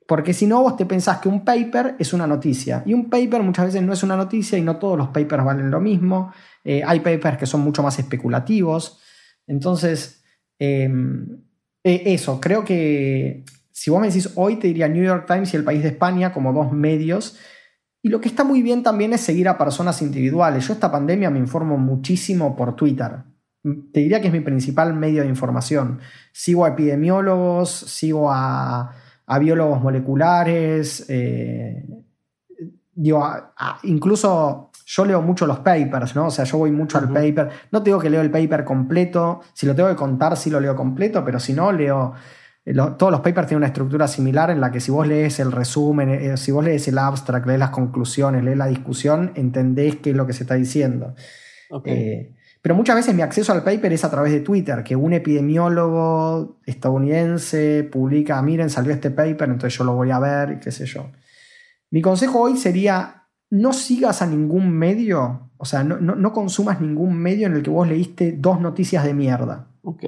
Porque si no, vos te pensás que un paper es una noticia. Y un paper muchas veces no es una noticia y no todos los papers valen lo mismo. Eh, hay papers que son mucho más especulativos. Entonces, em, e, eso, creo que si vos me decís hoy, te diría New York Times y el País de España como dos medios Y lo que está muy bien también es seguir a personas individuales. Yo esta pandemia me informo muchísimo por Twitter. Te diría que es mi principal medio de información. Sigo a epidemiólogos, sigo a, biólogos moleculares, eh, incluso yo leo mucho los papers, ¿no? O sea, yo voy mucho al paper. No te digo que leo el paper completo, si lo tengo que contar, sí lo leo completo, pero si no, leo todos los papers tienen una estructura similar en la que si vos lees el resumen, eh, si vos lees el abstract, lees las conclusiones, lees la discusión, entendés qué es lo que se está diciendo. Eh, pero muchas veces mi acceso al paper es a través de Twitter, que un epidemiólogo estadounidense publica, miren, salió este paper, entonces yo lo voy a ver y qué sé yo. Mi consejo hoy sería, no sigas a ningún medio, o sea, no, no, no consumas ningún medio en el que vos leíste dos noticias de mierda. Ok.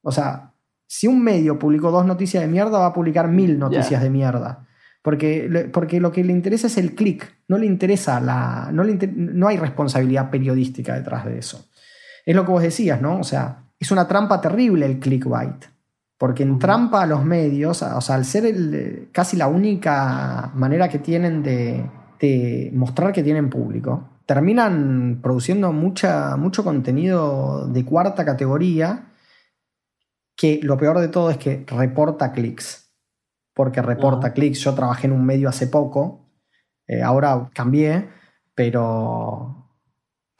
O sea, si un medio publicó dos noticias de mierda, va a publicar mil noticias de mierda. Porque, porque, lo que le interesa es el clic, no le interesa la. No, no hay responsabilidad periodística detrás de eso. Es lo que vos decías, ¿no? O sea, es una trampa terrible el clickbait. Porque en trampa a los medios, o sea, al ser casi la única manera que tienen de, de, mostrar que tienen público, terminan produciendo mucha, mucho contenido de cuarta categoría que lo peor de todo es que reporta clics, porque reporta clics. Yo trabajé en un medio hace poco, eh, ahora cambié, pero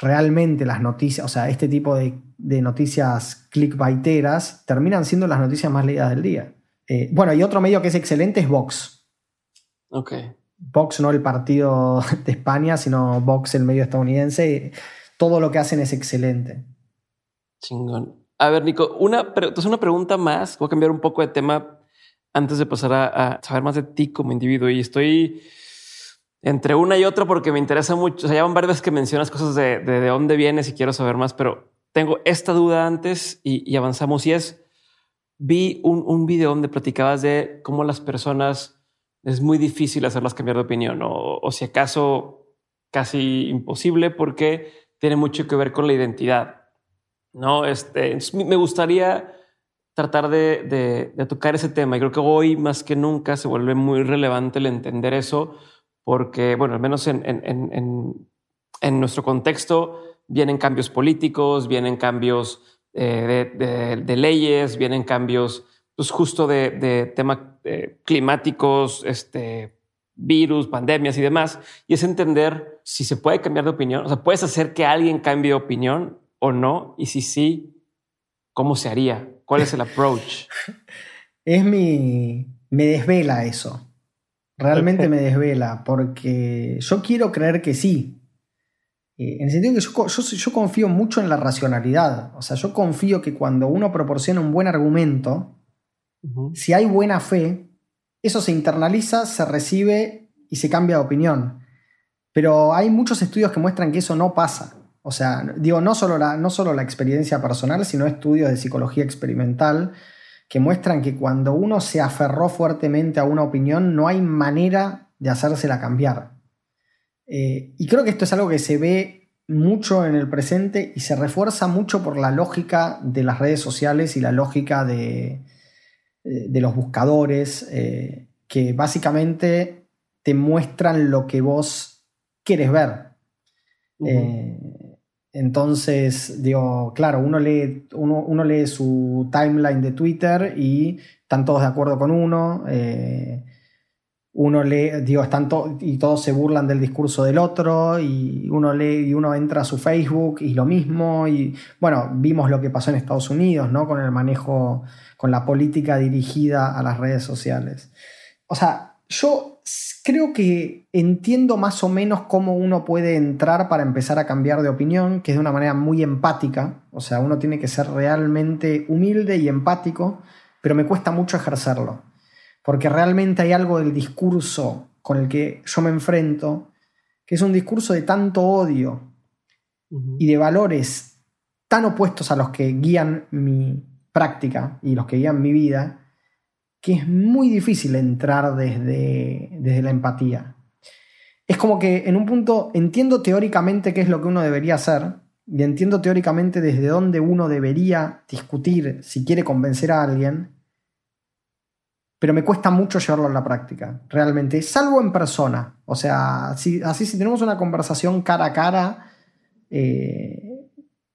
realmente las noticias, o sea, este tipo de, noticias clickbaiteras terminan siendo las noticias más leídas del día. Eh, bueno, y otro medio que es excelente es Vox. Ok. Vox no el partido de España, sino Vox el medio estadounidense. Todo lo que hacen es excelente. Chingón. A ver, Nico, una, entonces una pregunta más. Voy a cambiar un poco de tema antes de pasar a, saber más de ti como individuo. Y estoy entre una y otra porque me interesa mucho. O sea, ya van varias que mencionas cosas de, de, dónde vienes y quiero saber más, pero tengo esta duda antes y, avanzamos. Y es, vi un, un, video donde platicabas de cómo las personas es muy difícil hacerlas cambiar de opinión o, o si acaso casi imposible porque tiene mucho que ver con la identidad. No, este, me gustaría tratar de, tocar ese tema y creo que hoy más que nunca se vuelve muy relevante el entender eso porque, bueno, al menos en, nuestro contexto vienen cambios políticos, vienen cambios eh, de, leyes, vienen cambios pues, justo de, temas eh, climáticos, este, virus, pandemias y demás, y es entender si se puede cambiar de opinión, o sea, puedes hacer que alguien cambie de opinión o no? Y si sí, ¿cómo se haría? ¿Cuál es el approach? (laughs) es mi... me desvela eso. Realmente (laughs) me desvela, porque yo quiero creer que sí. Eh, en el sentido que yo, confío mucho en la racionalidad. O sea, yo confío que cuando uno proporciona un buen argumento, si hay buena fe, eso se internaliza, se recibe y se cambia de opinión. Pero hay muchos estudios que muestran que eso no pasa. O sea, digo, no solo, la, no solo la experiencia personal, sino estudios de psicología experimental que muestran que cuando uno se aferró fuertemente a una opinión, no hay manera de hacérsela cambiar. Eh, y creo que esto es algo que se ve mucho en el presente y se refuerza mucho por la lógica de las redes sociales y la lógica de, eh, de los buscadores, eh, que básicamente te muestran lo que vos quieres ver. Entonces, digo, claro, uno lee, uno, lee su timeline de Twitter y están todos de acuerdo con uno. Eh, uno lee, digo, están y todos se burlan del discurso del otro, y uno lee y uno entra a su Facebook y lo mismo. Y bueno, vimos lo que pasó en Estados Unidos, ¿no? Con el manejo, con la política dirigida a las redes sociales. O sea, yo creo que entiendo más o menos cómo uno puede entrar para empezar a cambiar de opinión, que es de una manera muy empática. O sea, uno tiene que ser realmente humilde y empático, pero me cuesta mucho ejercerlo. Porque realmente hay algo del discurso con el que yo me enfrento, que es un discurso de tanto odio y de valores tan opuestos a los que guían mi práctica y los que guían mi vida, que es muy difícil entrar desde, desde la empatía. Es como que en un punto entiendo teóricamente qué es lo que uno debería hacer y entiendo teóricamente desde dónde uno debería discutir si quiere convencer a alguien, pero me cuesta mucho llevarlo a la práctica, realmente, salvo en persona. O sea, así si tenemos una conversación cara a cara, eh,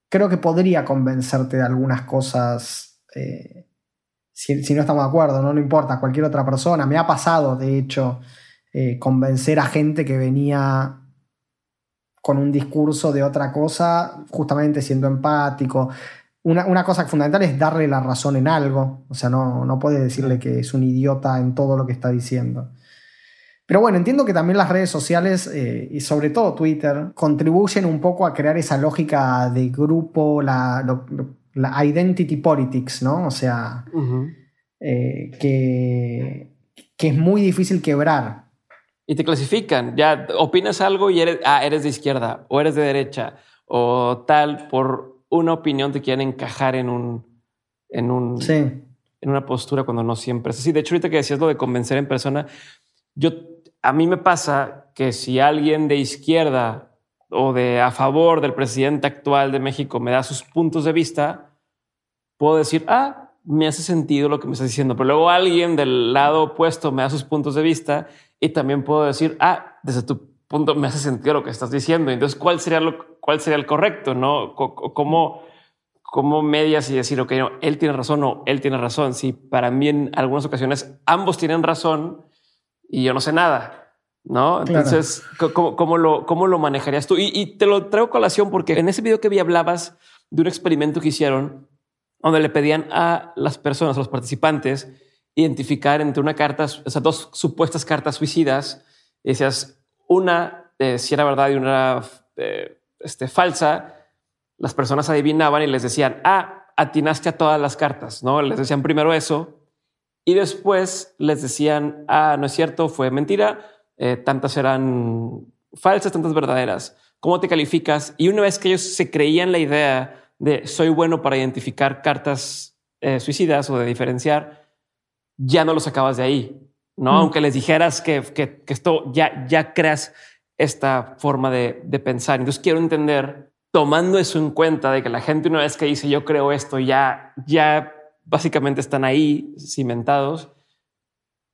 creo que podría convencerte de algunas cosas. Eh, si, no estamos de acuerdo, no, no importa, cualquier otra persona. Me ha pasado, de hecho, eh, convencer a gente que venía con un discurso de otra cosa, justamente siendo empático una, cosa fundamental es darle la razón en algo. O sea, no, no puede decirle que es un idiota en todo lo que está diciendo. Pero bueno, entiendo que también las redes sociales, eh, y sobre todo Twitter, contribuyen un poco a crear esa lógica de grupo, la, identity politics, ¿no? O sea, eh, que, que es muy difícil quebrar. Y te clasifican, ya opinas algo y eres, ah, eres de izquierda o eres de derecha o tal por una opinión te quieren encajar en un, en un, en una postura cuando no siempre es así. De hecho, ahorita que decías lo de convencer en persona, yo, a mí me pasa que si alguien de izquierda o de a favor del presidente actual de México me da sus puntos de vista, puedo decir, ah, me hace sentido lo que me estás diciendo, pero luego alguien del lado opuesto me da sus puntos de vista y también puedo decir, ah, desde tu punto me hace sentido lo que estás diciendo. Entonces, ¿cuál sería lo, cuál sería el correcto? ¿No? ¿Cómo, cómo medias y decir, ok, no, él tiene razón o él tiene razón? Si para mí en algunas ocasiones ambos tienen razón y yo no sé nada. ¿No? Entonces, ¿cómo, lo, ¿cómo lo manejarías tú? Y, te lo traigo colación porque en ese video que vi hablabas de un experimento que hicieron donde le pedían a las personas, a los participantes, identificar entre una carta, esas dos supuestas cartas suicidas, y decías, una, eh, si era verdad y una era eh, este, falsa, las personas adivinaban y les decían, ah, atinaste a todas las cartas, ¿no? Les decían primero eso y después les decían, ah, no es cierto, fue mentira, eh, tantas eran falsas, tantas verdaderas. ¿Cómo te calificas? Y una vez que ellos se creían la idea de soy bueno para identificar cartas suicidas o de diferenciar, ya no lo sacabas de ahí. ¿no? Mm. Aunque les dijeras que, que, esto ya, ya creas esta forma de, de, pensar. Entonces quiero entender, tomando eso en cuenta, de que la gente una vez que dice yo creo esto, ya, ya básicamente están ahí cimentados,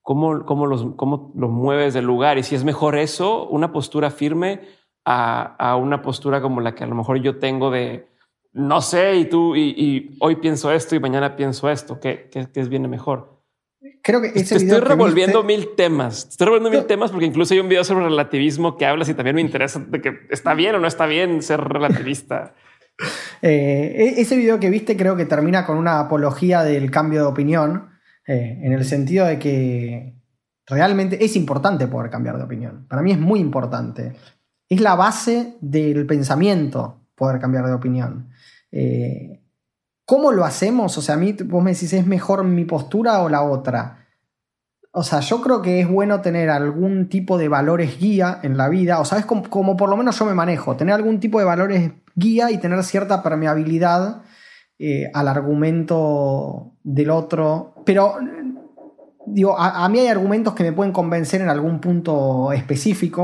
¿cómo, cómo, los, cómo los mueves del lugar? Y si es mejor eso, una postura firme a, a una postura como la que a lo mejor yo tengo de no sé, y tú, y, hoy pienso esto y mañana pienso esto, ¿qué, qué, qué es viene mejor? Creo que ese Estoy revolviendo mil temas. Estoy revolviendo mil temas porque incluso hay un video sobre relativismo que hablas y también me interesa de que está bien o no está bien ser relativista. Eh, e-, ese video que viste creo que termina con una apología del cambio de opinión, eh, en el sentido de que realmente es importante poder cambiar de opinión. Para mí es muy importante. Es la base del pensamiento poder cambiar de opinión. Eh, ¿Cómo lo hacemos? O sea, a mí vos me decís, ¿es mejor mi postura o la otra? O sea, yo creo que es bueno tener algún tipo de valores guía en la vida, o sabes, como, como por lo menos yo me manejo, tener algún tipo de valores guía y tener cierta permeabilidad eh, al argumento del otro. Pero, digo, a, mí hay argumentos que me pueden convencer en algún punto específico,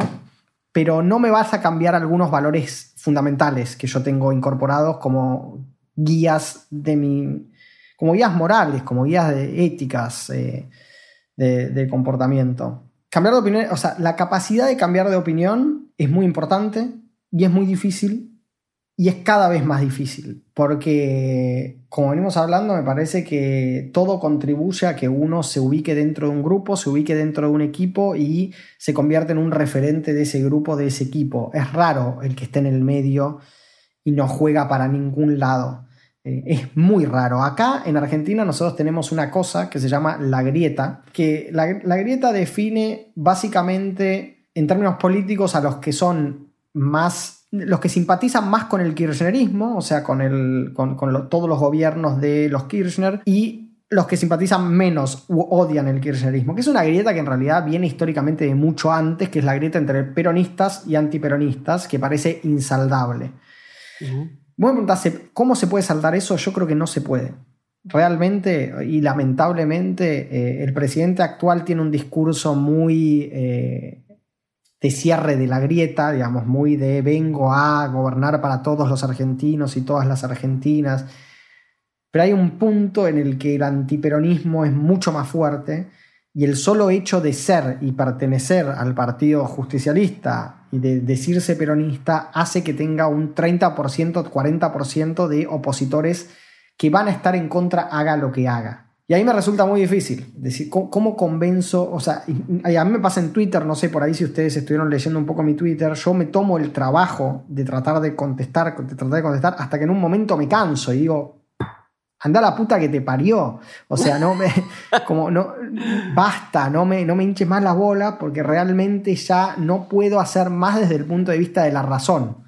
pero no me vas a cambiar algunos valores fundamentales que yo tengo incorporados como guías de mi, como guías morales, como guías de éticas eh, de, comportamiento. Cambiar de opinión, o sea, la capacidad de cambiar de opinión es muy importante y es muy difícil y es cada vez más difícil porque, como venimos hablando, me parece que todo contribuye a que uno se ubique dentro de un grupo, se ubique dentro de un equipo y se convierte en un referente de ese grupo, de ese equipo. Es raro el que esté en el medio y no juega para ningún lado. Eh, es muy raro. Acá en Argentina nosotros tenemos una cosa que se llama la grieta, que la, grieta define básicamente en términos políticos a los que son más, los que simpatizan más con el kirchnerismo, o sea, con, el, con, todos los gobiernos de los Kirchner, y los que simpatizan menos u odian el kirchnerismo, que es una grieta que en realidad viene históricamente de mucho antes, que es la grieta entre peronistas y antiperonistas, que parece insaldable. Vos me cómo se puede saldar eso. Yo creo que no se puede. Realmente y lamentablemente, eh, el presidente actual tiene un discurso muy eh, de cierre de la grieta, digamos, muy de vengo a gobernar para todos los argentinos y todas las argentinas. Pero hay un punto en el que el antiperonismo es mucho más fuerte y el solo hecho de ser y pertenecer al partido justicialista y de decirse peronista hace que tenga un 30%, 40% de opositores que van a estar en contra haga lo que haga. Y ahí me resulta muy difícil. Decir, ¿cómo, convenzo? O sea, a mí me pasa en Twitter, no sé por ahí si ustedes estuvieron leyendo un poco mi Twitter, yo me tomo el trabajo de tratar de contestar, de tratar de contestar, hasta que en un momento me canso y digo, anda la puta que te parió. O sea, no me, (laughs) como no, basta, no me, no me hinches más la bola porque realmente ya no puedo hacer más desde el punto de vista de la razón.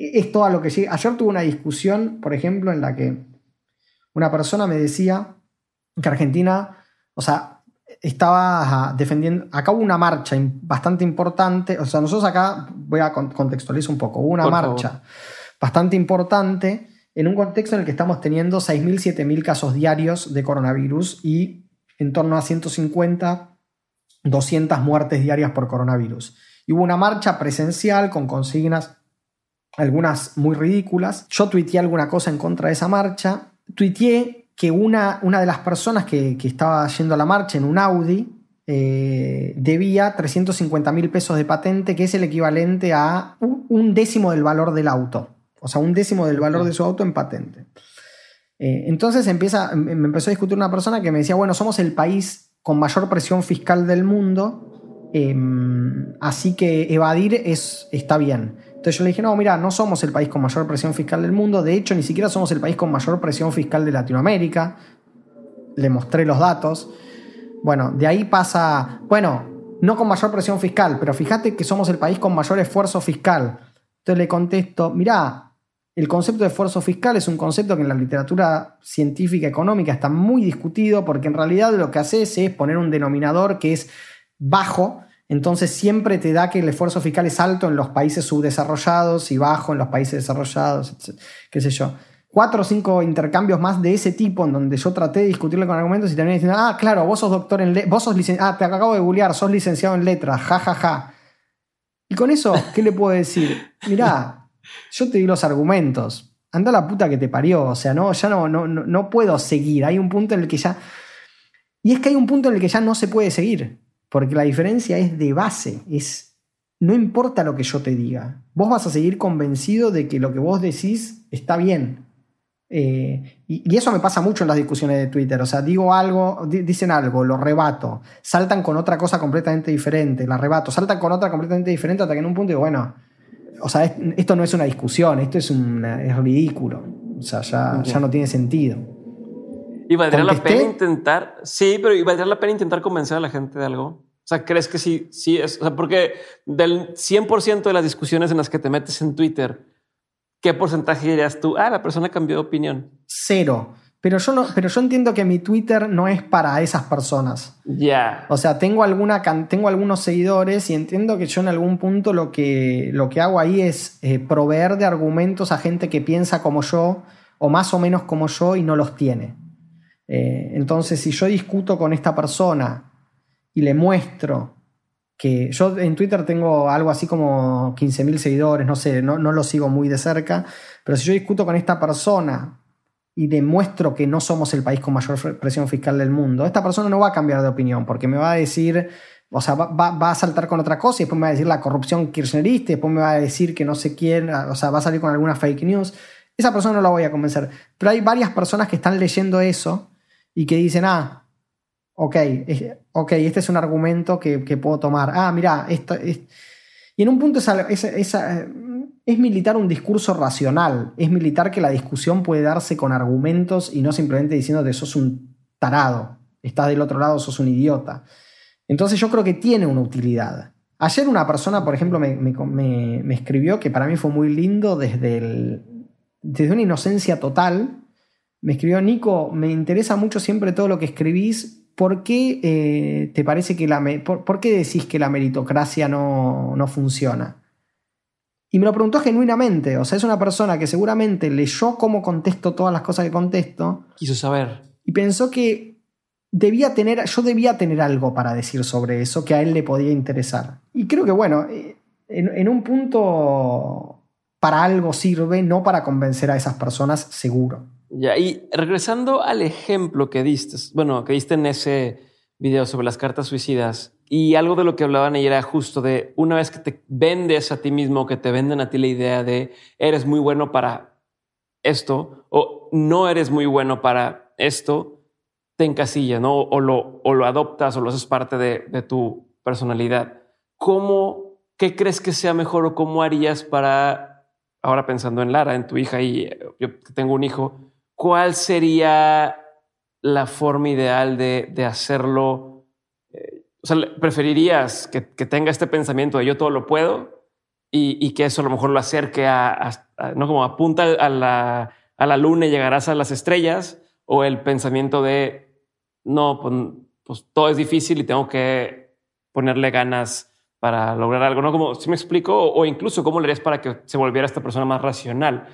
E, es todo a lo que llega. Ayer tuve una discusión, por ejemplo, en la que una persona me decía, que Argentina, o sea, estaba defendiendo, acá hubo una marcha bastante importante, o sea, nosotros acá, voy a contextualizar un poco, hubo una marcha bastante importante en un contexto en el que estamos teniendo 6.000, 7.000 casos diarios de coronavirus y en torno a 150, 200 muertes diarias por coronavirus. Y hubo una marcha presencial con consignas, algunas muy ridículas. Yo tuiteé alguna cosa en contra de esa marcha. Tuiteé que una, una de las personas que, estaba yendo a la marcha en un Audi eh, debía 350 mil pesos de patente, que es el equivalente a un, décimo del valor del auto. O sea, un décimo del valor de su auto en patente. Eh, entonces empieza, me empezó a discutir una persona que me decía, bueno, somos el país con mayor presión fiscal del mundo, em, así que evadir es, está bien. Entonces yo le dije, no, mira, no somos el país con mayor presión fiscal del mundo, de hecho ni siquiera somos el país con mayor presión fiscal de Latinoamérica. Le mostré los datos. Bueno, de ahí pasa, bueno, no con mayor presión fiscal, pero fíjate que somos el país con mayor esfuerzo fiscal. Entonces le contesto, mira, el concepto de esfuerzo fiscal es un concepto que en la literatura científica económica está muy discutido porque en realidad lo que hace es poner un denominador que es bajo entonces siempre te da que el esfuerzo fiscal es alto en los países subdesarrollados y bajo en los países desarrollados, qué sé yo. Cuatro o cinco intercambios más de ese tipo en donde yo traté de discutirle con argumentos y terminé diciendo, ah, claro, vos sos doctor en letras, vos sos licenciado, ah, te acabo de bullear, sos licenciado en letras, ja, ja, ja. Y con eso, ¿qué le puedo decir? Mirá, yo te di los argumentos, anda la puta que te parió, o sea, no, ya no, no, no puedo seguir, hay un punto en el que ya... Y es que hay un punto en el que ya no se puede seguir. Porque la diferencia es de base, es no importa lo que yo te diga, vos vas a seguir convencido de que lo que vos decís está bien. Eh, y, eso me pasa mucho en las discusiones de Twitter. O sea, digo algo, dicen algo, lo rebato, saltan con otra cosa completamente diferente, la rebato, saltan con otra completamente diferente hasta que en un punto digo, bueno, o sea, esto no es una discusión, esto es, es ridículo. O sea, ya, ya no tiene sentido. ¿Y valdría la pena intentar? Sí, pero ¿y valdría la pena intentar convencer a la gente de algo? O sea, ¿crees que sí, sí es? O sea, porque del 100% de las discusiones en las que te metes en Twitter, ¿qué porcentaje dirías tú? Ah, la persona cambió de opinión. Cero. Pero yo, no, pero yo entiendo que mi Twitter no es para esas personas. Ya. O sea, tengo, alguna, tengo algunos seguidores y entiendo que yo en algún punto lo que, lo que hago ahí es eh, proveer de argumentos a gente que piensa como yo o más o menos como yo y no los tiene. Eh, entonces, si yo discuto con esta persona y le muestro que yo en Twitter tengo algo así como 15.000 seguidores, no sé, no, no lo sigo muy de cerca, pero si yo discuto con esta persona y demuestro que no somos el país con mayor presión fiscal del mundo, esta persona no va a cambiar de opinión porque me va a decir, o sea, va, va, a saltar con otra cosa y después me va a decir la corrupción kirchnerista, y después me va a decir que no sé quién, o sea, va a salir con alguna fake news. Esa persona no la voy a convencer. Pero hay varias personas que están leyendo eso y que dicen, ah, ok, ok, este es un argumento que, puedo tomar. Ah, mira, esto es... Y en un punto es, es, militar un discurso racional, es militar que la discusión puede darse con argumentos y no simplemente diciendo que sos un tarado, estás del otro lado, sos un idiota. Entonces yo creo que tiene una utilidad. Ayer una persona, por ejemplo, me, me escribió que para mí fue muy lindo desde, el, desde una inocencia total, me escribió Nico, me interesa mucho siempre todo lo que escribís. ¿Por qué eh, te parece que la por, qué decís que la meritocracia no, no, funciona? Y me lo preguntó genuinamente. O sea, es una persona que seguramente leyó cómo contesto todas las cosas que contesto. Quiso saber. Y pensó que debía tener, yo debía tener algo para decir sobre eso que a él le podía interesar. Y creo que, bueno, eh, en, en un punto para algo sirve, no para convencer a esas personas, seguro. Y regresando al ejemplo que diste, bueno, que diste en ese videos sobre las cartas suicidas y algo de lo que hablaban ahí era justo de una vez que te vendes a ti mismo, que te venden a ti la idea de eres muy bueno para esto o no eres muy bueno para esto, te encasillas, ¿no? O lo, o lo adoptas o lo haces parte de, de tu personalidad. ¿Cómo, qué crees que sea mejor o cómo harías para, ahora pensando en Lara, en tu hija y yo tengo un hijo, cuál sería la forma ideal de, de hacerlo? Eh, o sea, ¿preferirías que, que, tenga este pensamiento de yo todo lo puedo y, y que eso a lo mejor lo acerque a, no como apunta a la, a la luna y llegarás a las estrellas? O el pensamiento de no, pues, todo es difícil y tengo que ponerle ganas para lograr algo, ¿no? Como si me explico, o, incluso cómo le harías para que se volviera esta persona más racional.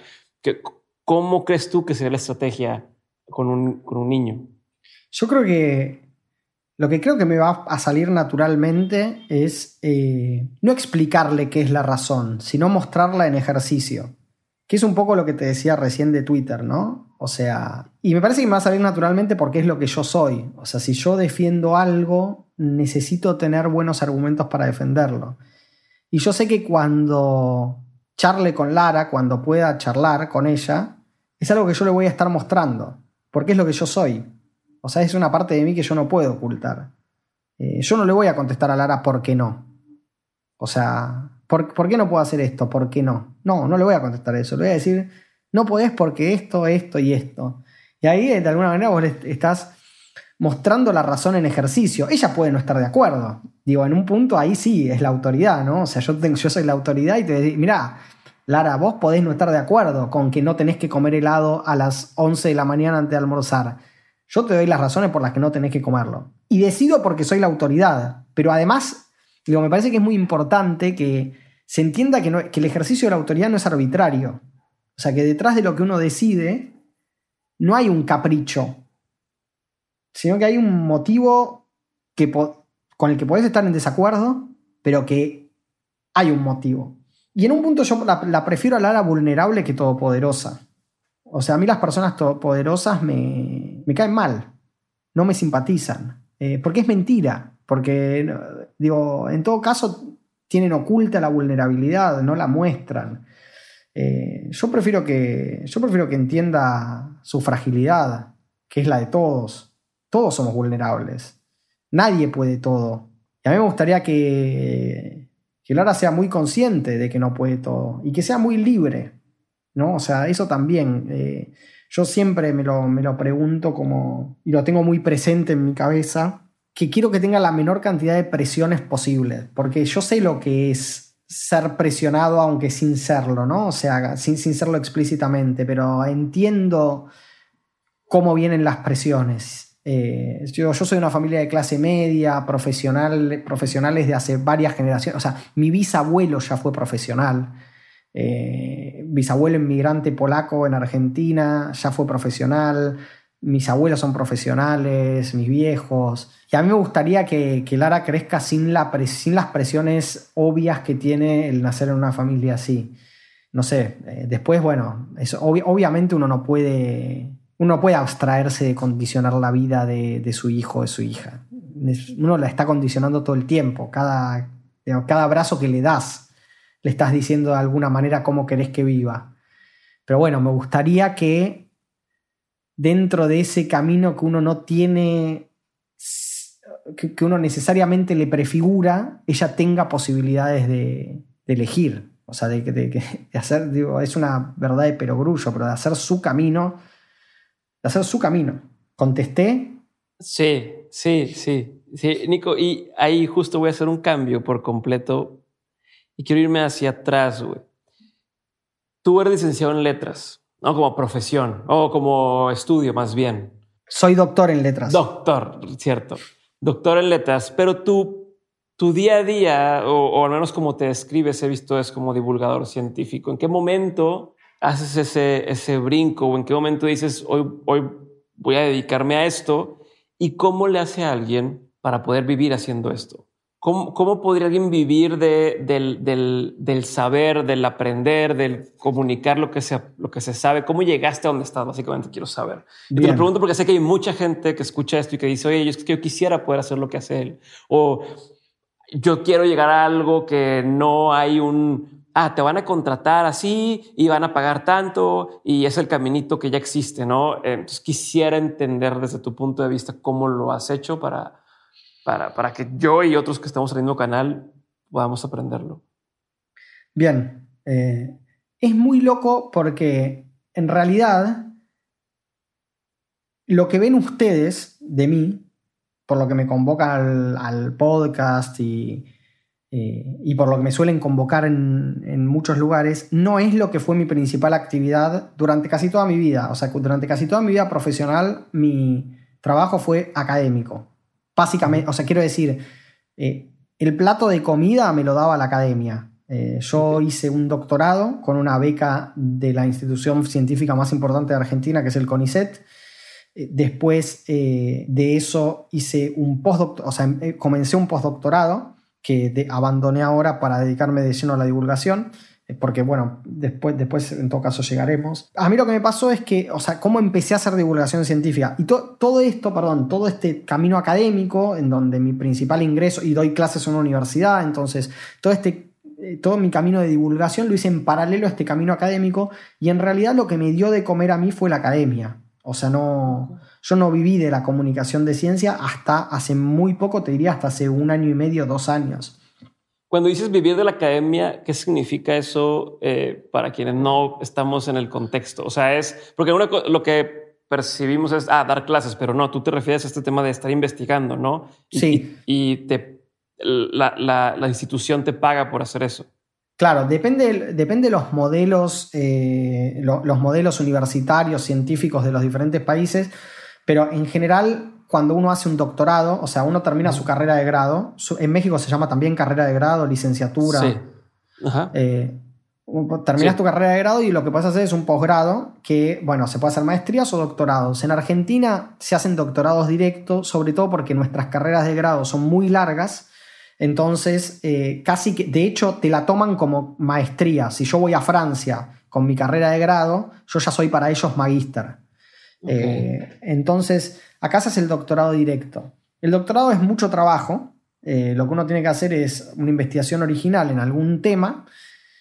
¿Cómo crees tú que sería la estrategia con un, con un niño? Yo creo que lo que creo que me va a salir naturalmente es eh, no explicarle qué es la razón, sino mostrarla en ejercicio. Que es un poco lo que te decía recién de Twitter, ¿no? O sea, y me parece que me va a salir naturalmente porque es lo que yo soy. O sea, si yo defiendo algo, necesito tener buenos argumentos para defenderlo. Y yo sé que cuando charle con Lara, cuando pueda charlar con ella, es algo que yo le voy a estar mostrando, porque es lo que yo soy. O sea, es una parte de mí que yo no puedo ocultar. Eh, yo no le voy a contestar a Lara por qué no. O sea, ¿por, ¿por, qué no puedo hacer esto? ¿Por qué no? No, no le voy a contestar eso. Le voy a decir, no podés porque esto, esto y esto. Y ahí, de alguna manera, vos estás mostrando la razón en ejercicio. Ella puede no estar de acuerdo. Digo, en un punto ahí sí es la autoridad, ¿no? O sea, yo, tengo, yo soy la autoridad y te digo, mira, Lara, vos podés no estar de acuerdo con que no tenés que comer helado a las 11 de la mañana antes de almorzar. Yo te doy las razones por las que no tenés que comerlo. Y decido porque soy la autoridad. Pero además, digo, me parece que es muy importante que se entienda que, el ejercicio de la autoridad no es arbitrario. O sea, que detrás de lo que uno decide no hay un capricho sino que hay un motivo con el que podés estar en desacuerdo, pero que hay un motivo. Y en un punto yo la, prefiero a Lara vulnerable que todopoderosa. O sea, a mí las personas todopoderosas me, me caen mal, no me simpatizan, eh, porque es mentira, porque, digo, en todo caso tienen oculta la vulnerabilidad, no la muestran. Eh, yo, prefiero que, yo prefiero que entienda su fragilidad, que es la de todos todos somos vulnerables. Nadie puede todo. Y a mí me gustaría que, que Lara sea muy consciente de que no puede todo y que sea muy libre. ¿no? O sea, eso también. Eh, yo siempre me lo, me lo pregunto como, y lo tengo muy presente en mi cabeza, que quiero que tenga la menor cantidad de presiones posible, porque yo sé lo que es ser presionado aunque sin serlo, ¿no? O sea, sin, sin serlo explícitamente, pero entiendo cómo vienen las presiones eh, yo, soy una familia de clase media, profesional, profesionales de hace varias generaciones. O sea, mi bisabuelo ya fue profesional. Eh, bisabuelo inmigrante polaco en Argentina ya fue profesional. Mis abuelos son profesionales, mis viejos. Y a mí me gustaría que, Lara crezca sin, la sin las presiones obvias que tiene el nacer en una familia así. No sé, eh, después, bueno, obviamente uno no puede uno puede abstraerse de condicionar la vida de, su hijo o de su hija. Uno la está condicionando todo el tiempo. Cada, cada abrazo que le das, le estás diciendo de alguna manera cómo querés que viva. Pero bueno, me gustaría que dentro de ese camino que uno no tiene, que, uno necesariamente le prefigura, ella tenga posibilidades de, elegir. O sea, de, de, hacer, digo, es una verdad de perogrullo, pero de hacer su camino de hacer su camino. ¿Contesté? Sí, sí, sí, sí, Nico, y ahí justo voy a hacer un cambio por completo y quiero irme hacia atrás, güey. Tú eres licenciado en letras, no como profesión o como estudio más bien. Soy doctor en letras. Doctor, cierto. Doctor en letras, pero tú, tu día a día, o, o al menos como te describes, he visto es como divulgador científico. ¿En qué momento haces ese, ese brinco o en qué momento dices, hoy, hoy voy a dedicarme a esto? ¿Y cómo le hace a alguien para poder vivir haciendo esto? ¿Cómo, ¿Cómo, podría alguien vivir de, del, del, del, saber, del aprender, del comunicar lo que, se, lo que se sabe? ¿Cómo llegaste a donde estás? Básicamente quiero saber. Y te lo pregunto porque sé que hay mucha gente que escucha esto y que dice, oye, yo, yo quisiera poder hacer lo que hace él. O yo quiero llegar a algo que no hay un, ah, te van a contratar así y van a pagar tanto y es el caminito que ya existe, ¿no? Entonces quisiera entender desde tu punto de vista cómo lo has hecho para para, que yo y otros que estamos mismo canal podamos aprenderlo. Bien, eh, es muy loco porque en realidad lo que ven ustedes de mí, por lo que me convocan al, podcast y, eh, y, por lo que me suelen convocar en, en, muchos lugares, no es lo que fue mi principal actividad durante casi toda mi vida. O sea, durante casi toda mi vida profesional, mi trabajo fue académico. Básicamente, o sea, quiero decir, eh, el plato de comida me lo daba la academia. Eh, yo hice un doctorado con una beca de la institución científica más importante de Argentina, que es el CONICET. Eh, después de eso hice un postdoctorado, o sea, comencé un postdoctorado que abandoné ahora para dedicarme de lleno a la divulgación porque bueno, después, después en todo caso llegaremos. A mí lo que me pasó es que, o sea, cómo empecé a hacer divulgación científica. Y todo esto, perdón, todo este camino académico, en donde mi principal ingreso, y doy clases en una universidad, entonces todo este eh, todo mi camino de divulgación lo hice en paralelo a este camino académico y en realidad lo que me dio de comer a mí fue la academia. O sea, no, yo no viví de la comunicación de ciencia hasta hace muy poco, te diría hasta hace un año y medio, dos años. Cuando dices vivir de la academia, ¿qué significa eso eh, para quienes no estamos en el contexto? O sea, es porque lo que percibimos es ah, dar clases, pero no, tú te refieres a este tema de estar investigando, ¿no? sí. Y, te, la, institución te paga por hacer eso. Claro, depende, depende de los modelos, eh, los modelos universitarios, científicos de los diferentes países, pero en general cuando uno hace un doctorado, o sea, uno termina su carrera de grado, en México se llama también carrera de grado, licenciatura. Sí. Eh, terminas tu carrera de grado y lo que puedes hacer es un posgrado que, bueno, se puede hacer maestrías o doctorados. En Argentina se hacen doctorados directos, sobre todo porque nuestras carreras de grado son muy largas. Entonces, eh, casi que, de hecho, te la toman como maestría. Si yo voy a Francia con mi carrera de grado, yo ya soy para ellos magíster. Eh, entonces, acá el doctorado directo. El doctorado es mucho trabajo. Eh, lo que uno tiene que hacer es una investigación original en algún tema.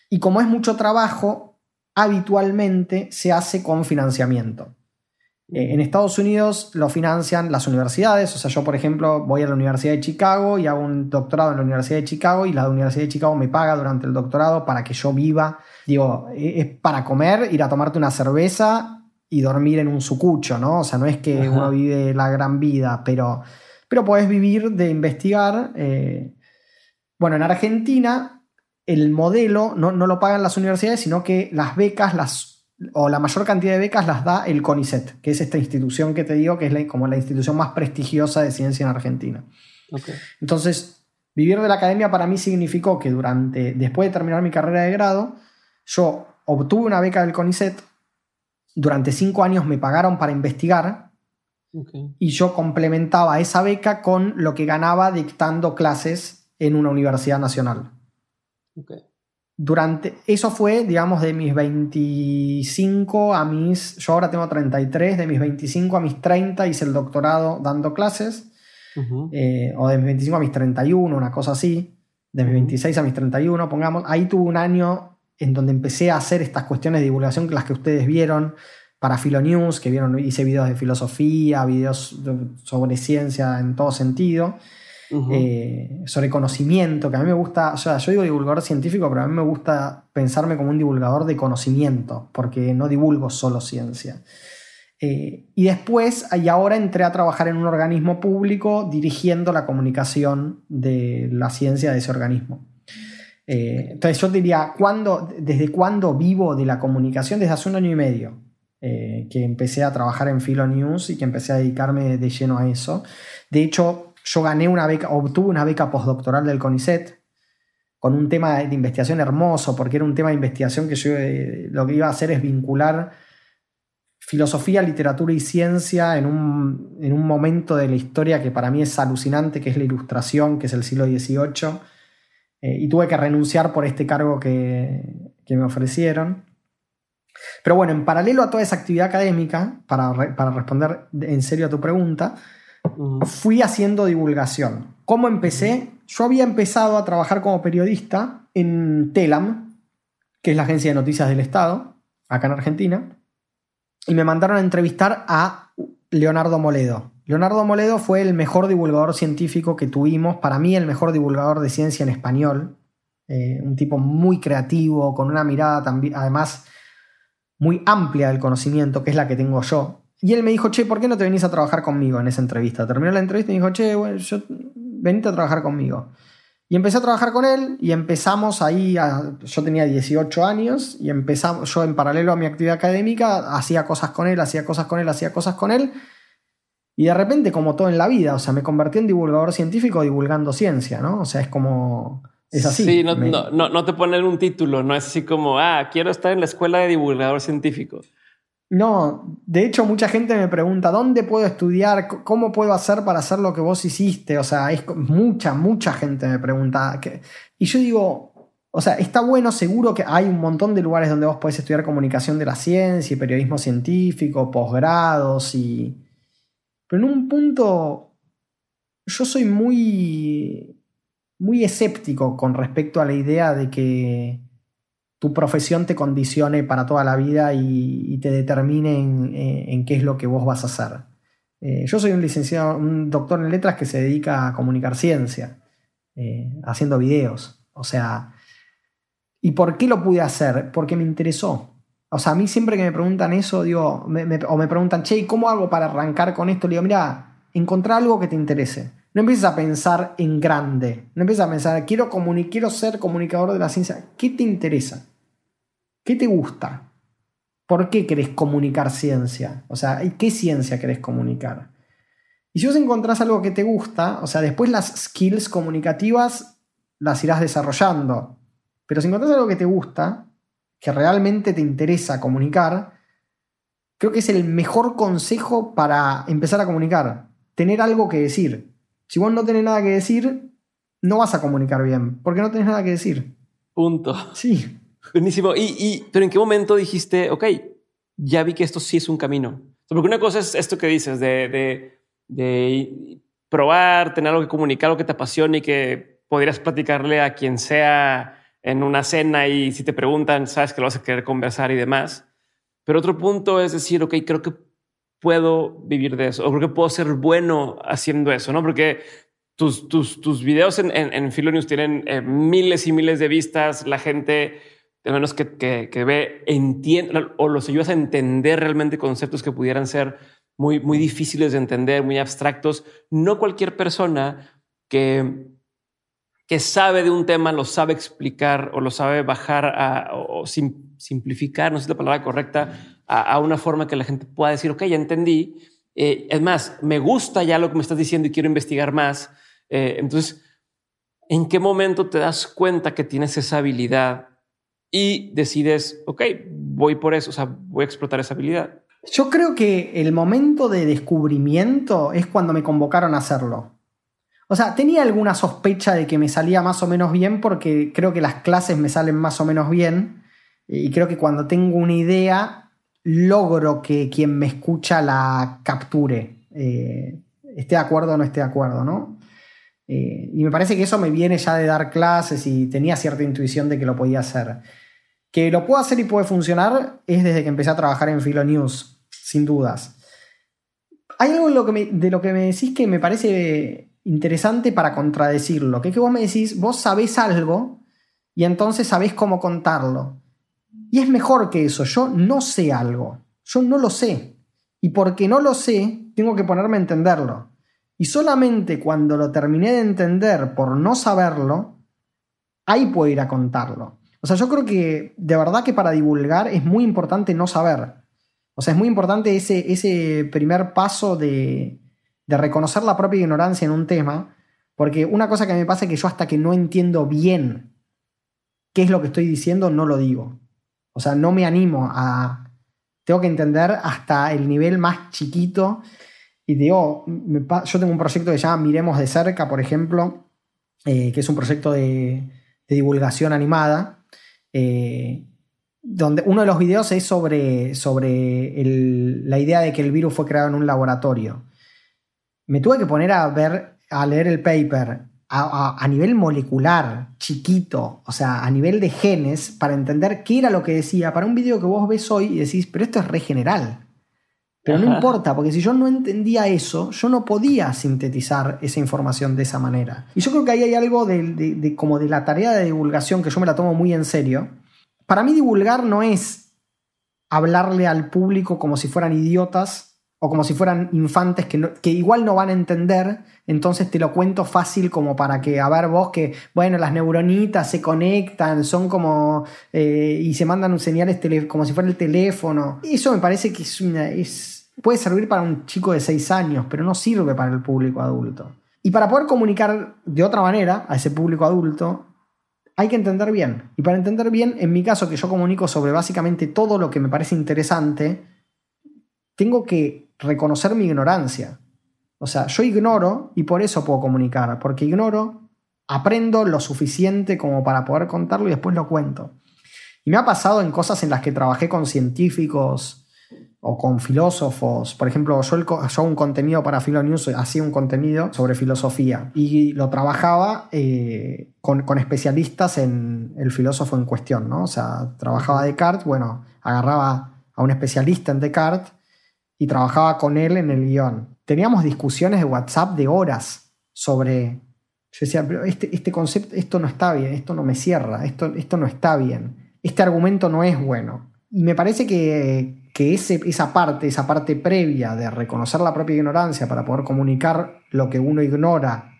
Y como es mucho trabajo, habitualmente se hace con financiamiento. Eh, en Estados Unidos lo financian las universidades, o sea, yo por ejemplo voy a la Universidad de Chicago y hago un doctorado en la Universidad de Chicago y la Universidad de Chicago me paga durante el doctorado para que yo viva, digo, es para comer, ir a tomarte una cerveza y dormir en un sucucho, ¿no? O sea, no es que uno vive la gran vida, pero, pero puedes vivir de investigar. Eh, bueno, en Argentina el modelo no, lo pagan las universidades, sino que las becas, las, o la mayor cantidad de becas las da el CONICET, que es esta institución que te digo que es como la institución más prestigiosa de ciencia en Argentina. Entonces, vivir de la academia para mí significó que durante, después de terminar mi carrera de grado, yo obtuve una beca del CONICET durante cinco años me pagaron para investigar y yo complementaba esa beca con lo que ganaba dictando clases en una universidad nacional. Durante, eso fue, digamos, de mis 25 a mis, yo ahora tengo 33, de mis 25 a mis 30 hice el doctorado dando clases, eh, o de mis 25 a mis 31, una cosa así, de mis 26 a mis 31, pongamos, ahí tuve un año en donde empecé a hacer estas cuestiones de divulgación que las que ustedes vieron para Filonews, que vieron, hice videos de filosofía, videos sobre ciencia en todo sentido, eh, sobre conocimiento, que a mí me gusta, o sea, yo digo divulgador científico, pero a mí me gusta pensarme como un divulgador de conocimiento, porque no divulgo solo ciencia. Eh, y después, y ahora entré a trabajar en un organismo público dirigiendo la comunicación de la ciencia de ese organismo. Eh, entonces yo diría, ¿desde cuándo vivo de la comunicación? Desde hace un año y medio eh, que empecé a trabajar en Philo News y que empecé a dedicarme de lleno a eso. De hecho, yo gané una beca, obtuve una beca postdoctoral del CONICET con un tema de investigación hermoso, porque era un tema de investigación que yo eh, lo que iba a hacer es vincular filosofía, literatura y ciencia en un, en un, momento de la historia que para mí es alucinante, que es la ilustración, que es el siglo XVIII. Eh, y tuve que renunciar por este cargo que, que, me ofrecieron. Pero bueno, en paralelo a toda esa actividad académica, para, para responder en serio a tu pregunta, fui haciendo divulgación. ¿Cómo empecé? Yo había empezado a trabajar como periodista en Telam, que es la agencia de noticias del Estado, acá en Argentina, y me mandaron a entrevistar a Leonardo Moledo. Leonardo Moledo fue el mejor divulgador científico que tuvimos, para mí el mejor divulgador de ciencia en español, eh, un tipo muy creativo, con una mirada también, además muy amplia del conocimiento, que es la que tengo yo. Y él me dijo, che, ¿por qué no te venís a trabajar conmigo en esa entrevista? Terminó la entrevista y me dijo, che, bueno, venite a trabajar conmigo. Y empecé a trabajar con él y empezamos ahí, yo tenía 18 años y empezamos, yo en paralelo a mi actividad académica hacía cosas con él, hacía cosas con él, hacía cosas con él. Y de repente, como todo en la vida, o sea, me convertí en divulgador científico divulgando ciencia, ¿no? O sea, es como... Es así. Sí, no, no, no, no te ponen un título, no es así como, ah, quiero estar en la escuela de divulgador científico. No, de hecho mucha gente me pregunta, ¿dónde puedo estudiar? ¿Cómo puedo hacer para hacer lo que vos hiciste? O sea, es mucha, mucha gente me pregunta. y yo digo, o sea, está bueno, seguro que hay un montón de lugares donde vos podés estudiar comunicación de la ciencia y periodismo científico, posgrados y... Pero en un punto, yo soy muy, muy escéptico con respecto a la idea de que tu profesión te condicione para toda la vida y, te determine eh, en, qué es lo que vos vas a hacer. Eh, yo soy un licenciado, un doctor en letras que se dedica a comunicar ciencia, eh, haciendo videos. O sea, ¿y por qué lo pude hacer? Porque me interesó. O sea, a mí siempre que me preguntan eso, digo, o me preguntan, che, ¿cómo hago para arrancar con esto? Le digo, mira, encontrar algo que te interese. No empieces a pensar en grande. No empieces a pensar, quiero, quiero ser comunicador de la ciencia. ¿Qué te interesa? ¿Qué te gusta? ¿Por qué querés comunicar ciencia? O sea, ¿qué ciencia querés comunicar? Y si vos encontrás algo que te gusta, o sea, después las skills comunicativas las irás desarrollando. Pero si encontrás algo que te gusta, que realmente te interesa comunicar, creo que es el mejor consejo para empezar a comunicar. Tener algo que decir. Si vos no tenés nada que decir, no vas a comunicar bien, porque no tenés nada que decir. Punto. Sí. Buenísimo. Y, y, pero ¿en qué momento dijiste, ok, ya vi que esto sí es un camino? Porque una cosa es esto que dices de, de, de probar, tener algo que comunicar, algo que te apasione y que podrías platicarle a quien sea en una cena y si te preguntan, sabes que lo vas a querer conversar y demás. Pero otro punto es decir, ok, creo que puedo vivir de eso o creo que puedo ser bueno haciendo eso, ¿no? Porque tus, tus, tus videos en, en, en Philonews tienen eh, miles y miles de vistas, la gente de menos que, que, ve, entiende o los ayudas a entender realmente conceptos que pudieran ser muy, muy difíciles de entender, muy abstractos. No cualquier persona que, que sabe de un tema lo sabe explicar o lo sabe bajar a, o, simplificar, no sé si es la palabra correcta, a, una forma que la gente pueda decir, ok, ya entendí. Eh, es más, me gusta ya lo que me estás diciendo y quiero investigar más. Eh, entonces, ¿en qué momento te das cuenta que tienes esa habilidad y decides, ok, voy por eso, o sea, voy a explotar esa habilidad. Yo creo que el momento de descubrimiento es cuando me convocaron a hacerlo. O sea, tenía alguna sospecha de que me salía más o menos bien porque creo que las clases me salen más o menos bien y creo que cuando tengo una idea logro que quien me escucha la capture, eh, esté de acuerdo o no esté de acuerdo, ¿no? Eh, y me parece que eso me viene ya de dar clases y tenía cierta intuición de que lo podía hacer. Que lo puedo hacer y puede funcionar es desde que empecé a trabajar en Philo News, sin dudas. Hay algo que de lo que me decís que me parece interesante para contradecirlo, que es que vos me decís, vos sabés algo y entonces sabés cómo contarlo. Y es mejor que eso, yo no sé algo, yo no lo sé. Y porque no lo sé, tengo que ponerme a entenderlo. Y solamente cuando lo terminé de entender por no saberlo, ahí puedo ir a contarlo. O sea, yo creo que de verdad que para divulgar es muy importante no saber. O sea, es muy importante ese, ese primer paso de, de reconocer la propia ignorancia en un tema, porque una cosa que me pasa es que yo hasta que no entiendo bien qué es lo que estoy diciendo, no lo digo. O sea, no me animo a tengo que entender hasta el nivel más chiquito. Y digo, yo tengo un proyecto que se llama Miremos de cerca, por ejemplo, eh, que es un proyecto de, divulgación animada. Eh, donde uno de los videos es sobre, sobre la idea de que el virus fue creado en un laboratorio. Me tuve que poner a ver, a leer el paper a, nivel molecular, chiquito, o sea, a nivel de genes, para entender qué era lo que decía, para un video que vos ves hoy y decís, pero esto es re general. Pero no importa, porque si yo no entendía eso, yo no podía sintetizar esa información de esa manera. Y yo creo que ahí hay algo de, como de la tarea de divulgación que yo me la tomo muy en serio. Para mí divulgar no es hablarle al público como si fueran idiotas o como si fueran infantes que, que, igual no van a entender, entonces te lo cuento fácil como para que, a ver vos, que, bueno, las neuronitas se conectan, son como, eh, y se mandan señales como si fuera el teléfono. Eso me parece que es, es puede servir para un chico de 6 años, pero no sirve para el público adulto. Y para poder comunicar de otra manera a ese público adulto, hay que entender bien. Y para entender bien, en mi caso, que yo comunico sobre básicamente todo lo que me parece interesante, tengo que reconocer mi ignorancia. O sea, yo ignoro y por eso puedo comunicar, porque ignoro, aprendo lo suficiente como para poder contarlo y después lo cuento. Y me ha pasado en cosas en las que trabajé con científicos o con filósofos. Por ejemplo, yo, hago un contenido para Filonews, hacía un contenido sobre filosofía y lo trabajaba eh, con, con, especialistas en el filósofo en cuestión, ¿no? O sea, trabajaba Descartes, bueno, agarraba a un especialista en Descartes y trabajaba con él en el guion. Teníamos discusiones de WhatsApp de horas sobre... Yo decía, este, este concepto, esto no está bien, esto no me cierra, esto, esto no está bien, este argumento no es bueno. Y me parece que, que ese, esa parte, esa parte previa de reconocer la propia ignorancia para poder comunicar lo que uno ignora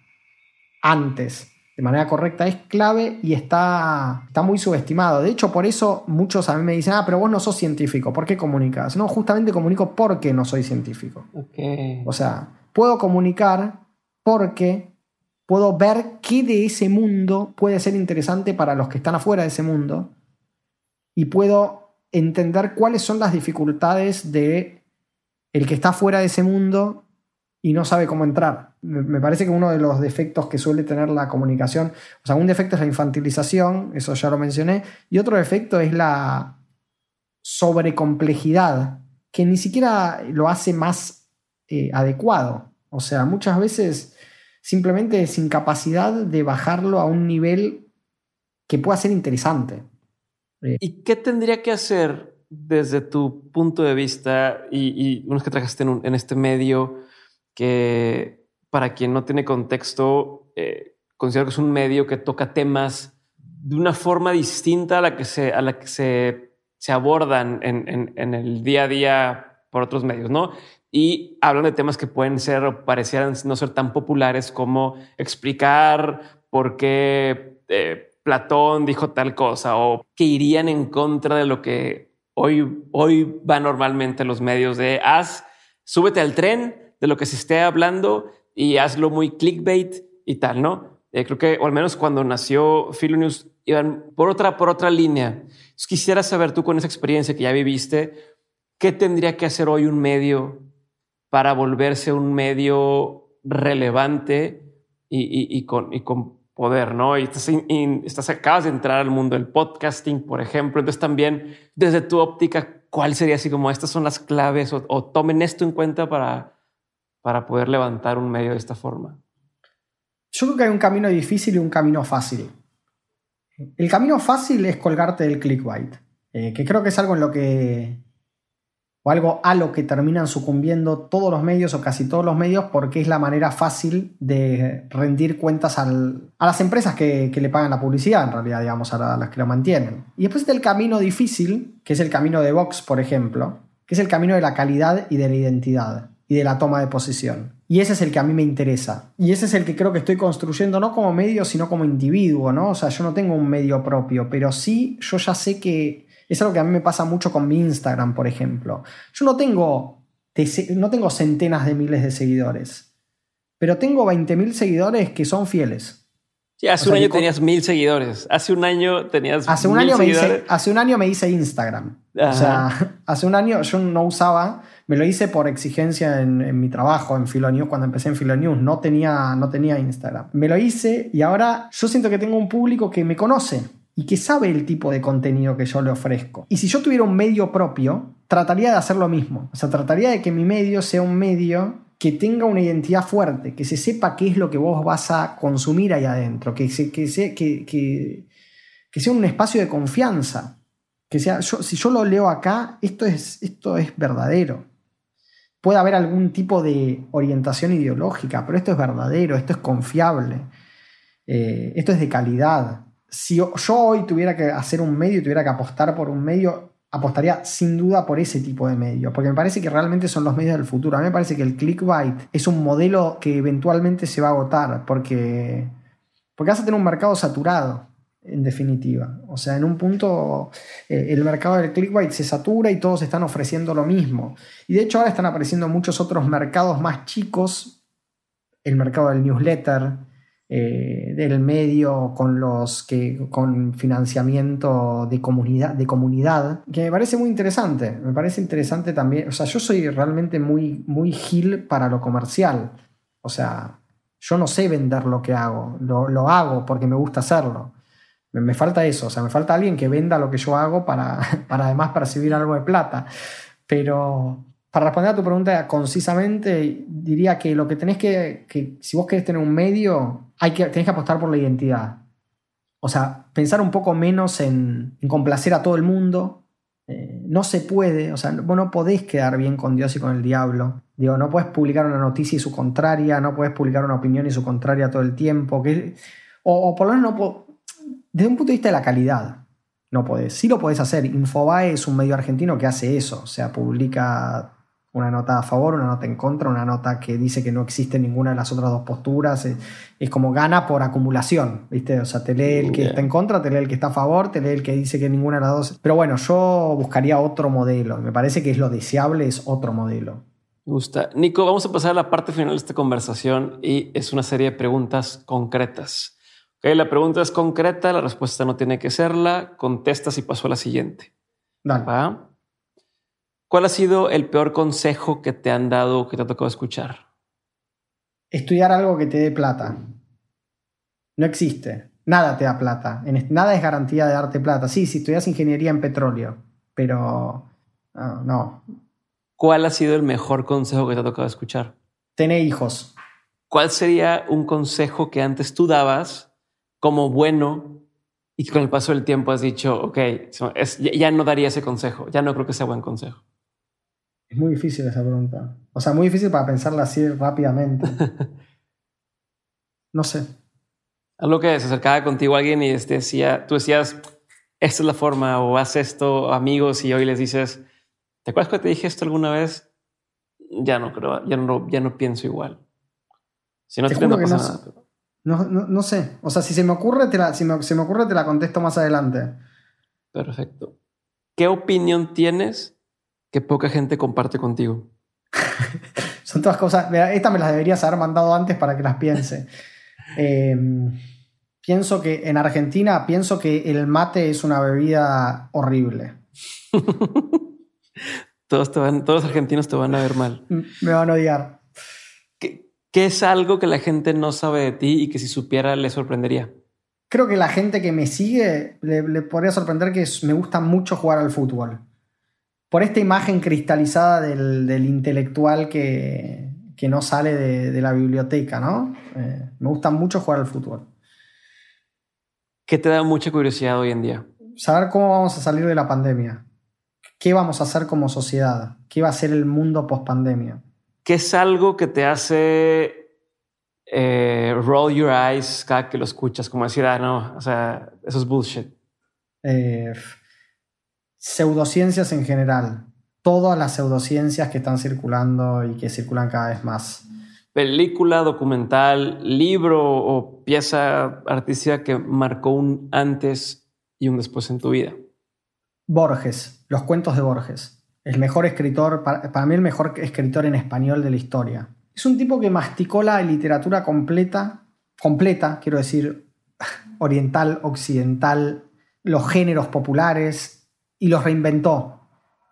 antes de manera correcta es clave y está, está muy subestimado. De hecho, por eso muchos a mí me dicen, ah, pero vos no sos científico, ¿por qué comunicas? No, justamente comunico porque no soy científico. O sea, puedo comunicar porque puedo ver qué de ese mundo puede ser interesante para los que están afuera de ese mundo y puedo entender cuáles son las dificultades de el que está fuera de ese mundo y no sabe cómo entrar. Me parece que uno de los defectos que suele tener la comunicación, o sea, un defecto es la infantilización, eso ya lo mencioné, y otro defecto es la sobrecomplejidad, que ni siquiera lo hace más eh, adecuado. O sea, muchas veces simplemente es incapacidad de bajarlo a un nivel que pueda ser interesante. ¿Y qué tendría que hacer desde tu punto de vista y, unos que trabajaste en, en este medio? que para quien no tiene contexto, eh, considero que es un medio que toca temas de una forma distinta a la que se, a la que se, se abordan en, en, el día a día por otros medios, ¿no? Y hablan de temas que pueden ser o parecieran no ser tan populares como explicar por qué eh, Platón dijo tal cosa o que irían en contra de lo que hoy, hoy va normalmente los medios de haz, súbete al tren, de lo que se esté hablando y hazlo muy clickbait y tal, ¿no? Eh, creo que, o al menos cuando nació Philonews, iban por otra, por otra línea. quisiera saber tú con esa experiencia que ya viviste, ¿qué tendría que hacer hoy un medio para volverse un medio relevante y, con, y con poder, ¿no? Y estás, estás, acabas de entrar al mundo del podcasting, por ejemplo. Entonces también, desde tu óptica, ¿cuál sería así como estas son las claves o tomen esto en cuenta para, para poder levantar un medio de esta forma? Yo creo que hay un camino difícil y un camino fácil. El camino fácil es colgarte del clickbait, eh, que creo que es algo en lo que o algo a lo que terminan sucumbiendo todos los medios o casi todos los medios porque es la manera fácil de rendir cuentas a las empresas que, le pagan la publicidad, en realidad, digamos, a, las que lo mantienen. Y después está el camino difícil, que es el camino de Vox, por ejemplo, que es el camino de la calidad y de la identidad y de la toma de posición. Y ese es el que a mí me interesa. Y ese es el que creo que estoy construyendo no como medio, sino como individuo, ¿no? O sea, yo no tengo un medio propio, pero sí yo ya sé que es algo que a mí me pasa mucho con mi Instagram, por ejemplo. Yo no tengo, no tengo centenas de miles de seguidores, pero tengo 20.000 seguidores que son fieles. Sí, hace un año tenías mil seguidores. Hace un año tenías hace un año Me hice, hace un año me hice Instagram. O sea, (laughs) hace un año yo no usaba, me lo hice por exigencia en, mi trabajo en Filonews, cuando empecé en Filonews, no tenía, no tenía Instagram. Me lo hice y ahora yo siento que tengo un público que me conoce y que sabe el tipo de contenido que yo le ofrezco. Y si yo tuviera un medio propio, trataría de hacer lo mismo. O sea, trataría de que mi medio sea un medio que tenga una identidad fuerte, que se sepa qué es lo que vos vas a consumir ahí adentro, que, que, que, que sea un espacio de confianza que sea, si yo lo leo acá, esto es, esto es verdadero. Puede haber algún tipo de orientación ideológica, pero esto es verdadero, esto es confiable, eh, esto es de calidad. Si yo, hoy tuviera que hacer un medio, tuviera que apostar por un medio, apostaría sin duda por ese tipo de medio, porque me parece que realmente son los medios del futuro. A mí me parece que el clickbait es un modelo que eventualmente se va a agotar, porque, porque vas a tener un mercado saturado en definitiva. O sea, en un punto eh, el mercado del clickbait se satura y todos están ofreciendo lo mismo. Y de hecho ahora están apareciendo muchos otros mercados más chicos, el mercado del newsletter, eh, del medio con los que con financiamiento de comunidad, de comunidad, que me parece muy interesante. Me parece interesante también. O sea, yo soy realmente muy, muy gil para lo comercial. O sea, yo no sé vender lo que hago, lo, lo hago porque me gusta hacerlo. Me, falta eso, o sea, me falta alguien que venda lo que yo hago para, (laughs) para además percibir algo de plata. Pero para responder a tu pregunta concisamente, diría que lo que tenés que, si vos querés tener un medio, hay que, tenés que apostar por la identidad. O sea, pensar un poco menos en, complacer a todo el mundo. Eh, no se puede, o sea, vos no podés quedar bien con Dios y con el diablo. Digo, no puedes publicar una noticia y su contraria, no puedes publicar una opinión y su contraria todo el tiempo. Que, o, o por lo menos no, desde un punto de vista de la calidad, no podés. Sí lo podés hacer. Infobae es un medio argentino que hace eso. O sea, publica una nota a favor, una nota en contra, una nota que dice que no existe ninguna de las otras dos posturas. Es, como gana por acumulación, ¿viste? O sea, te lee el que está en contra, te lee el que está a favor, te lee el que dice que ninguna de las dos. Pero bueno, yo buscaría otro modelo. Me parece que es lo deseable, es otro modelo. Me gusta. Nico, vamos a pasar a la parte final de esta conversación y es una serie de preguntas concretas la pregunta es concreta, la respuesta no tiene que serla. Contestas y paso a la siguiente. ¿Cuál ha sido el peor consejo que te han dado o que te ha tocado escuchar? Estudiar algo que te dé plata. No existe. Nada te da plata. Nada es garantía de darte plata. Sí, si estudias ingeniería en petróleo, pero no. ¿Cuál ha sido el mejor consejo que te ha tocado escuchar? Tener hijos. ¿Cuál sería un consejo que antes tú dabas como bueno y con el paso del tiempo has dicho, ok, ya no daría ese consejo, ya no creo que sea buen consejo? Es muy difícil esa pregunta. O sea, muy difícil para pensarla así rápidamente. (laughs) no sé. Algo que se acercaba contigo alguien y este decía, tú decías, esta es la forma o haz esto, amigos, y hoy les dices, ¿te acuerdas que te dije esto alguna vez? Ya no creo, ya no, ya no pienso igual. Si no te, no pasa nada. No, no, sé. O sea, si se me ocurre, te la, si me, se me ocurre, te la contesto más adelante. Perfecto. ¿Qué opinión tienes que poca gente comparte contigo? (laughs) Son todas cosas. Mira, esta me las deberías haber mandado antes para que las piense. (laughs) Em, pienso que en Argentina, pienso que el mate es una bebida horrible. (laughs) todos, todos los argentinos te van a ver mal. Me van a odiar. ¿Qué es algo que la gente no sabe de ti y que si supiera le sorprendería? Creo que la gente que me sigue le, podría sorprender que me gusta mucho jugar al fútbol. Por esta imagen cristalizada del, intelectual que, no sale de, la biblioteca, ¿no? Eh, me gusta mucho jugar al fútbol. ¿Qué te da mucha curiosidad hoy en día? Saber cómo vamos a salir de la pandemia. ¿Qué vamos a hacer como sociedad? ¿Qué va a ser el mundo post pandemia? ¿Qué es algo que te hace eh, roll your eyes cada que lo escuchas? Como decir, ah, no, o sea, eso es bullshit. Eh, pseudociencias en general. Todas las pseudociencias que están circulando y que circulan cada vez más. Película, documental, libro o pieza artística que marcó un antes y un después en tu vida. Borges, los cuentos de Borges el mejor escritor, para, mí el mejor escritor en español de la historia. Es un tipo que masticó la literatura completa, completa, quiero decir, oriental, occidental, los géneros populares y los reinventó.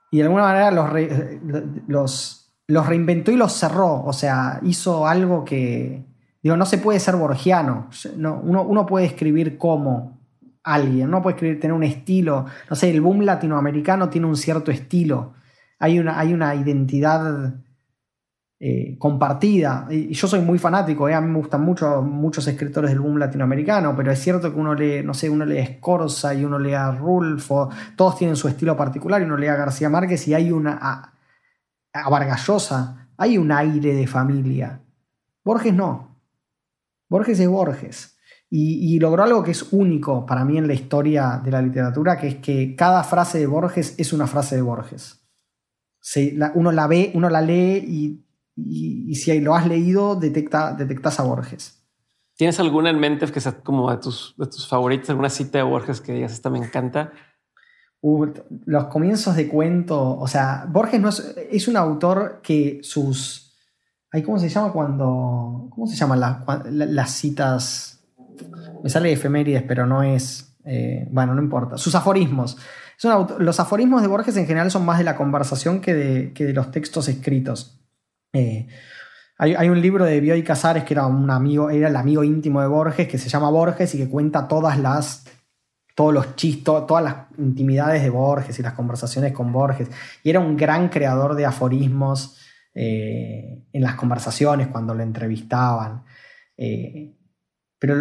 y de alguna manera los, los, reinventó y los cerró. O sea, hizo algo que, digo, no se puede ser borgiano. No, uno, uno puede escribir como alguien, no puede escribir, tener un estilo. No sé, el boom latinoamericano tiene un cierto estilo. Hay una, hay una identidad eh, compartida. Y yo soy muy fanático, eh, a mí me gustan mucho muchos escritores del boom latinoamericano, pero es cierto que uno lee, no sé, uno lee Scorza y uno lee a Rulfo, todos tienen su estilo particular, y uno lee a García Márquez y hay una. a, a Vargallosa, hay un aire de familia. Borges no. Borges es Borges. Y, logró algo que es único para mí en la historia de la literatura, que es que cada frase de Borges es una frase de Borges. uno la ve, uno la lee y y, si lo has leído, detecta, detectas a Borges. ¿Tienes alguna en mente que sea como de tus, de tus favoritos, alguna cita de Borges que digas, esta me encanta? los comienzos de cuento, o sea, Borges no es, es un autor que sus... ¿Cómo se llama cuando... ¿Cómo se llaman las citas? Me sale efemérides, pero no es... Eh, bueno, no importa. Sus aforismos. los aforismos de Borges en general son más de la conversación que de, que de los textos escritos. Eh, hay, un libro de Bioy Casares que era un amigo, era el amigo íntimo de Borges, que se llama Borges y que cuenta todas las todos los chistos, todas las intimidades de Borges y las conversaciones con Borges. Y era un gran creador de aforismos eh, en las conversaciones cuando lo entrevistaban. Eh, pero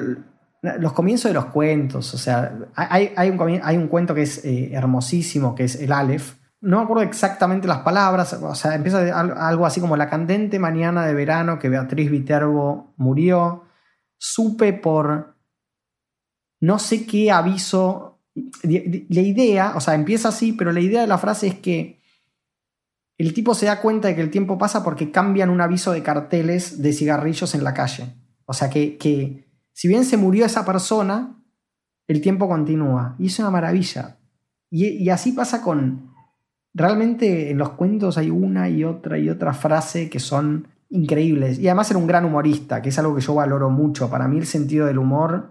los comienzos de los cuentos, o sea, hay, un, hay un, cuento que es hermosísimo, que es el Aleph, no me acuerdo exactamente las palabras, o sea, empieza algo así como la candente mañana de verano que Beatriz Viterbo murió. Supe por no sé qué aviso. La idea, o sea, empieza así, pero la idea de la frase es que el tipo se da cuenta de que el tiempo pasa porque cambian un aviso de carteles de cigarrillos en la calle. O sea, que, que si bien se murió esa persona, el tiempo continúa. Y es una maravilla. y así pasa con, realmente en los cuentos hay una y otra y otra frase que son increíbles. Y además era un gran humorista, que es algo que yo valoro mucho. Para mí el sentido del humor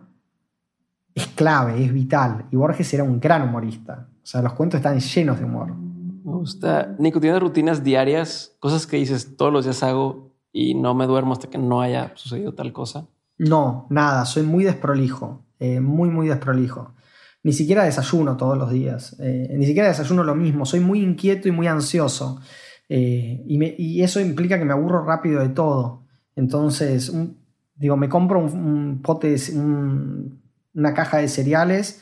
es clave, es vital. Y Borges era un gran humorista. O sea, los cuentos están llenos de humor. Me gusta. Nico, ¿tienes rutinas diarias? Cosas que dices todos los días hago y no me duermo hasta que no haya sucedido tal cosa. No, nada. Soy muy desprolijo. Eh, muy, muy desprolijo. Ni siquiera desayuno todos los días. Eh, ni siquiera desayuno lo mismo. Soy muy inquieto y muy ansioso. Eh, y, eso implica que me aburro rápido de todo. Entonces, digo, me compro un, pote, una caja de cereales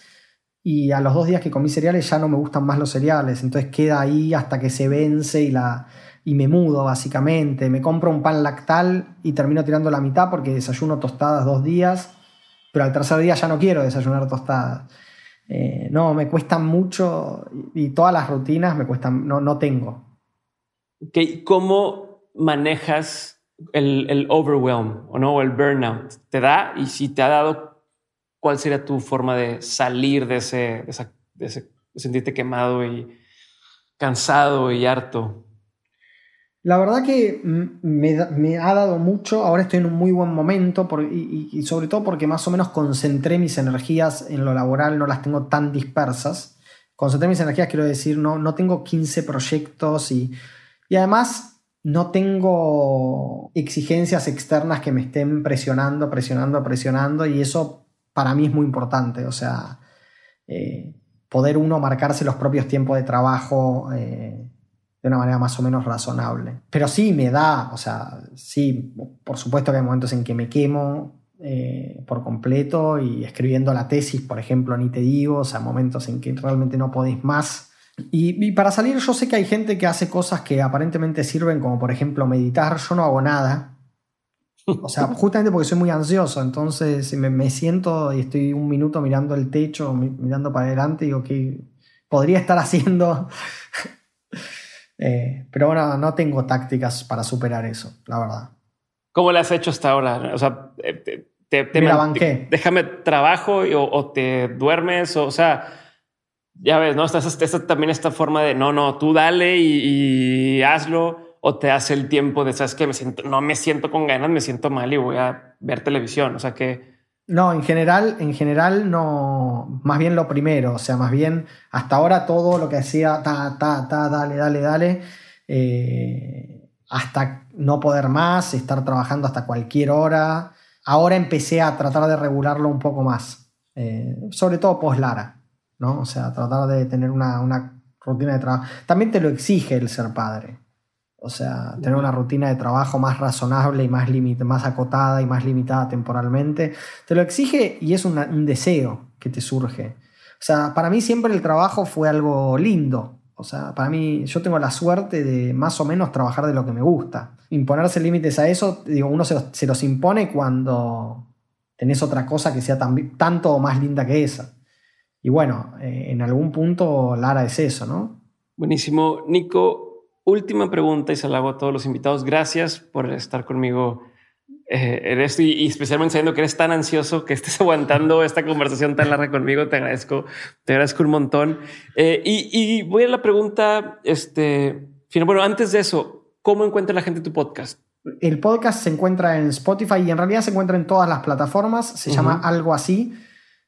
y a los dos días que comí cereales ya no me gustan más los cereales. Entonces queda ahí hasta que se vence y, la, y me mudo, básicamente. Me compro un pan lactal y termino tirando la mitad porque desayuno tostadas dos días, pero al tercer día ya no quiero desayunar tostadas. Eh, no, me cuestan mucho y todas las rutinas me cuestan, no, no tengo. ¿Cómo manejas el, el overwhelm o no, el burnout? ¿Te da? Y si te ha dado, ¿cuál sería tu forma de salir de ese sentirte quemado y cansado y harto? La verdad que me, ha dado mucho, ahora estoy en un muy buen momento y, sobre todo porque más o menos concentré mis energías en lo laboral, no las tengo tan dispersas. Concentré mis energías, quiero decir, no, no tengo 15 proyectos y, y además no tengo exigencias externas que me estén presionando, presionando, presionando y eso para mí es muy importante. O sea, eh, poder uno marcarse los propios tiempos de trabajo. Eh, de una manera más o menos razonable. Pero sí me da, o sea, sí, por supuesto que hay momentos en que me quemo eh, por completo y escribiendo la tesis, por ejemplo, ni te digo, o sea, momentos en que realmente no podéis más. Y, para salir yo sé que hay gente que hace cosas que aparentemente sirven, como por ejemplo meditar, yo no hago nada. O sea, (laughs) justamente porque soy muy ansioso, entonces me, me siento y estoy un minuto mirando el techo, mirando para adelante y digo que podría estar haciendo eh, pero bueno, no tengo tácticas para superar eso, la verdad. ¿Cómo le has hecho hasta ahora? O sea, te, te, Me la banqué. Déjame trabajo o, te duermes, o, sea, ya ves, ¿no? Esta, esta, también esta forma de no, no, tú dale y, hazlo, o te hace el tiempo de sabes que me siento, no me siento con ganas, me siento mal y voy a ver televisión. O sea, que No, en general, en general no, más bien lo primero, o sea, más bien hasta ahora todo lo que hacía, ta, ta, ta, dale, dale, dale, eh, hasta no poder más, estar trabajando hasta cualquier hora. Ahora empecé a tratar de regularlo un poco más, eh, sobre todo post Lara, ¿no? O sea, tratar de tener una, una rutina de trabajo. También te lo exige el ser padre. O sea, tener una rutina de trabajo más razonable y más, más acotada y más limitada temporalmente. Te lo exige y es un deseo que te surge. O sea, para mí siempre el trabajo fue algo lindo. O sea, para mí yo tengo la suerte de más o menos trabajar de lo que me gusta. Imponerse límites a eso, digo, uno se los, impone cuando tenés otra cosa que sea tanto o más linda que esa. Y bueno, eh, en algún punto Lara es eso, ¿no? Buenísimo. Nico, última pregunta y se la hago a todos los invitados. Gracias por estar conmigo eh, en esto y, especialmente sabiendo que eres tan ansioso que estés (laughs) aguantando esta conversación tan larga conmigo. Te agradezco, te agradezco un montón. Eh, y, voy a la pregunta, este, bueno, antes de eso, ¿cómo encuentra la gente tu podcast? El podcast se encuentra en Spotify y en realidad se encuentra en todas las plataformas. Se llama algo así.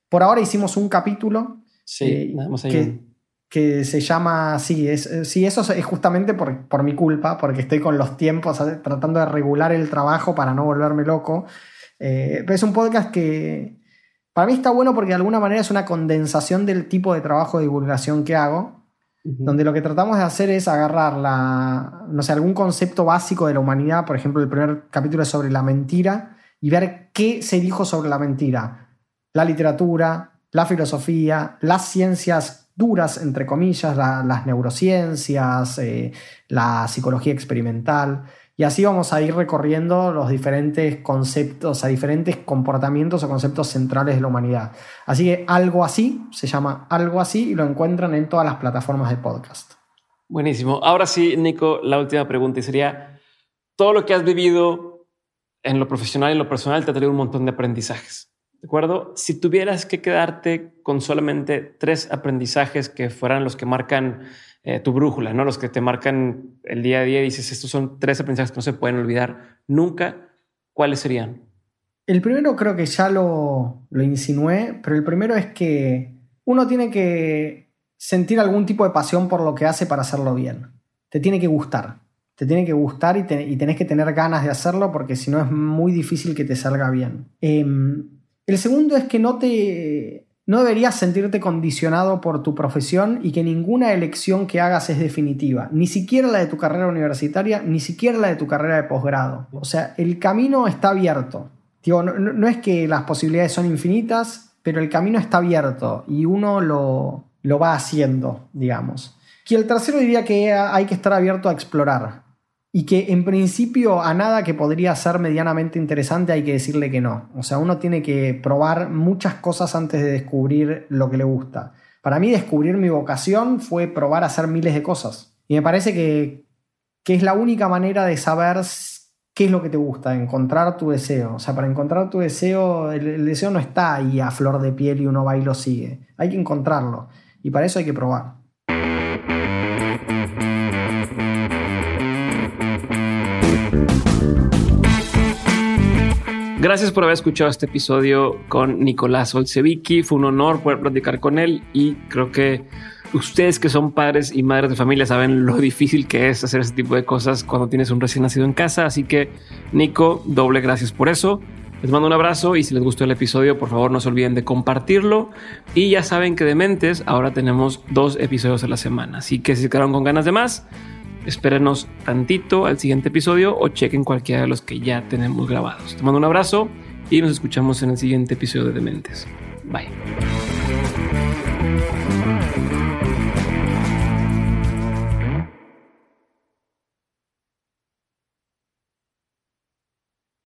Por ahora hicimos un capítulo. Sí, eh, nada más hay que se llama, sí, es, eh, sí eso es justamente por, por, mi culpa, porque estoy con los tiempos tratando de regular el trabajo para no volverme loco. Eh, pero es un podcast que para mí está bueno porque de alguna manera es una condensación del tipo de trabajo de divulgación que hago, donde lo que tratamos de hacer es agarrar la, no sé, algún concepto básico de la humanidad, por ejemplo, el primer capítulo es sobre la mentira, y ver qué se dijo sobre la mentira. La literatura, la filosofía, las ciencias duras, entre comillas, las neurociencias, eh, la psicología experimental. Y así vamos a ir recorriendo los diferentes conceptos, a diferentes comportamientos o conceptos centrales de la humanidad. Así que algo así, se llama algo así y lo encuentran en todas las plataformas de podcast. Buenísimo. Ahora sí, Nico, la última pregunta sería, todo lo que has vivido en lo profesional y en lo personal te ha traído un montón de aprendizajes. ¿De acuerdo? Si tuvieras que quedarte con solamente tres aprendizajes que fueran los que marcan eh, tu brújula, ¿no? Los que te marcan el día a día y dices, estos son tres aprendizajes que no se pueden olvidar nunca, ¿cuáles serían? El primero creo que ya lo, lo insinué, pero el primero es que uno tiene que sentir algún tipo de pasión por lo que hace para hacerlo bien. Te tiene que gustar. Te tiene que gustar y, tenés que tener ganas de hacerlo porque si no es muy difícil que te salga bien. Em, el segundo es que no te no deberías sentirte condicionado por tu profesión y que ninguna elección que hagas es definitiva, ni siquiera la de tu carrera universitaria, ni siquiera la de tu carrera de posgrado. O sea, el camino está abierto. no, es que las posibilidades son infinitas, pero el camino está abierto y uno lo, lo va haciendo, digamos. Y el tercero diría que hay que estar abierto a explorar y que en principio a nada que podría ser medianamente interesante hay que decirle que no. O sea, uno tiene que probar muchas cosas antes de descubrir lo que le gusta. Para mí descubrir mi vocación fue probar a hacer miles de cosas. Y me parece que, es la única manera de saber qué es lo que te gusta, encontrar tu deseo. O sea, para encontrar tu deseo, el, el deseo no está ahí a flor de piel y uno va y lo sigue. Hay que encontrarlo. Y para eso hay que probar. Gracias por haber escuchado este episodio con Nicolás Olsevicki. Fue un honor poder platicar con él y creo que ustedes que son padres y madres de familia saben lo (laughs) difícil que es hacer este tipo de cosas cuando tienes un recién nacido en casa. Así que, Nico, doble gracias por eso. Les mando un abrazo y si les gustó el episodio, por favor no se olviden de compartirlo. Y ya saben que de Mentes ahora tenemos dos episodios a la semana. Así que si se quedaron con ganas de más, Espérenos tantito al siguiente episodio o chequen cualquiera de los que ya tenemos grabados. Te mando un abrazo y nos escuchamos en el siguiente episodio de Dementes. Bye.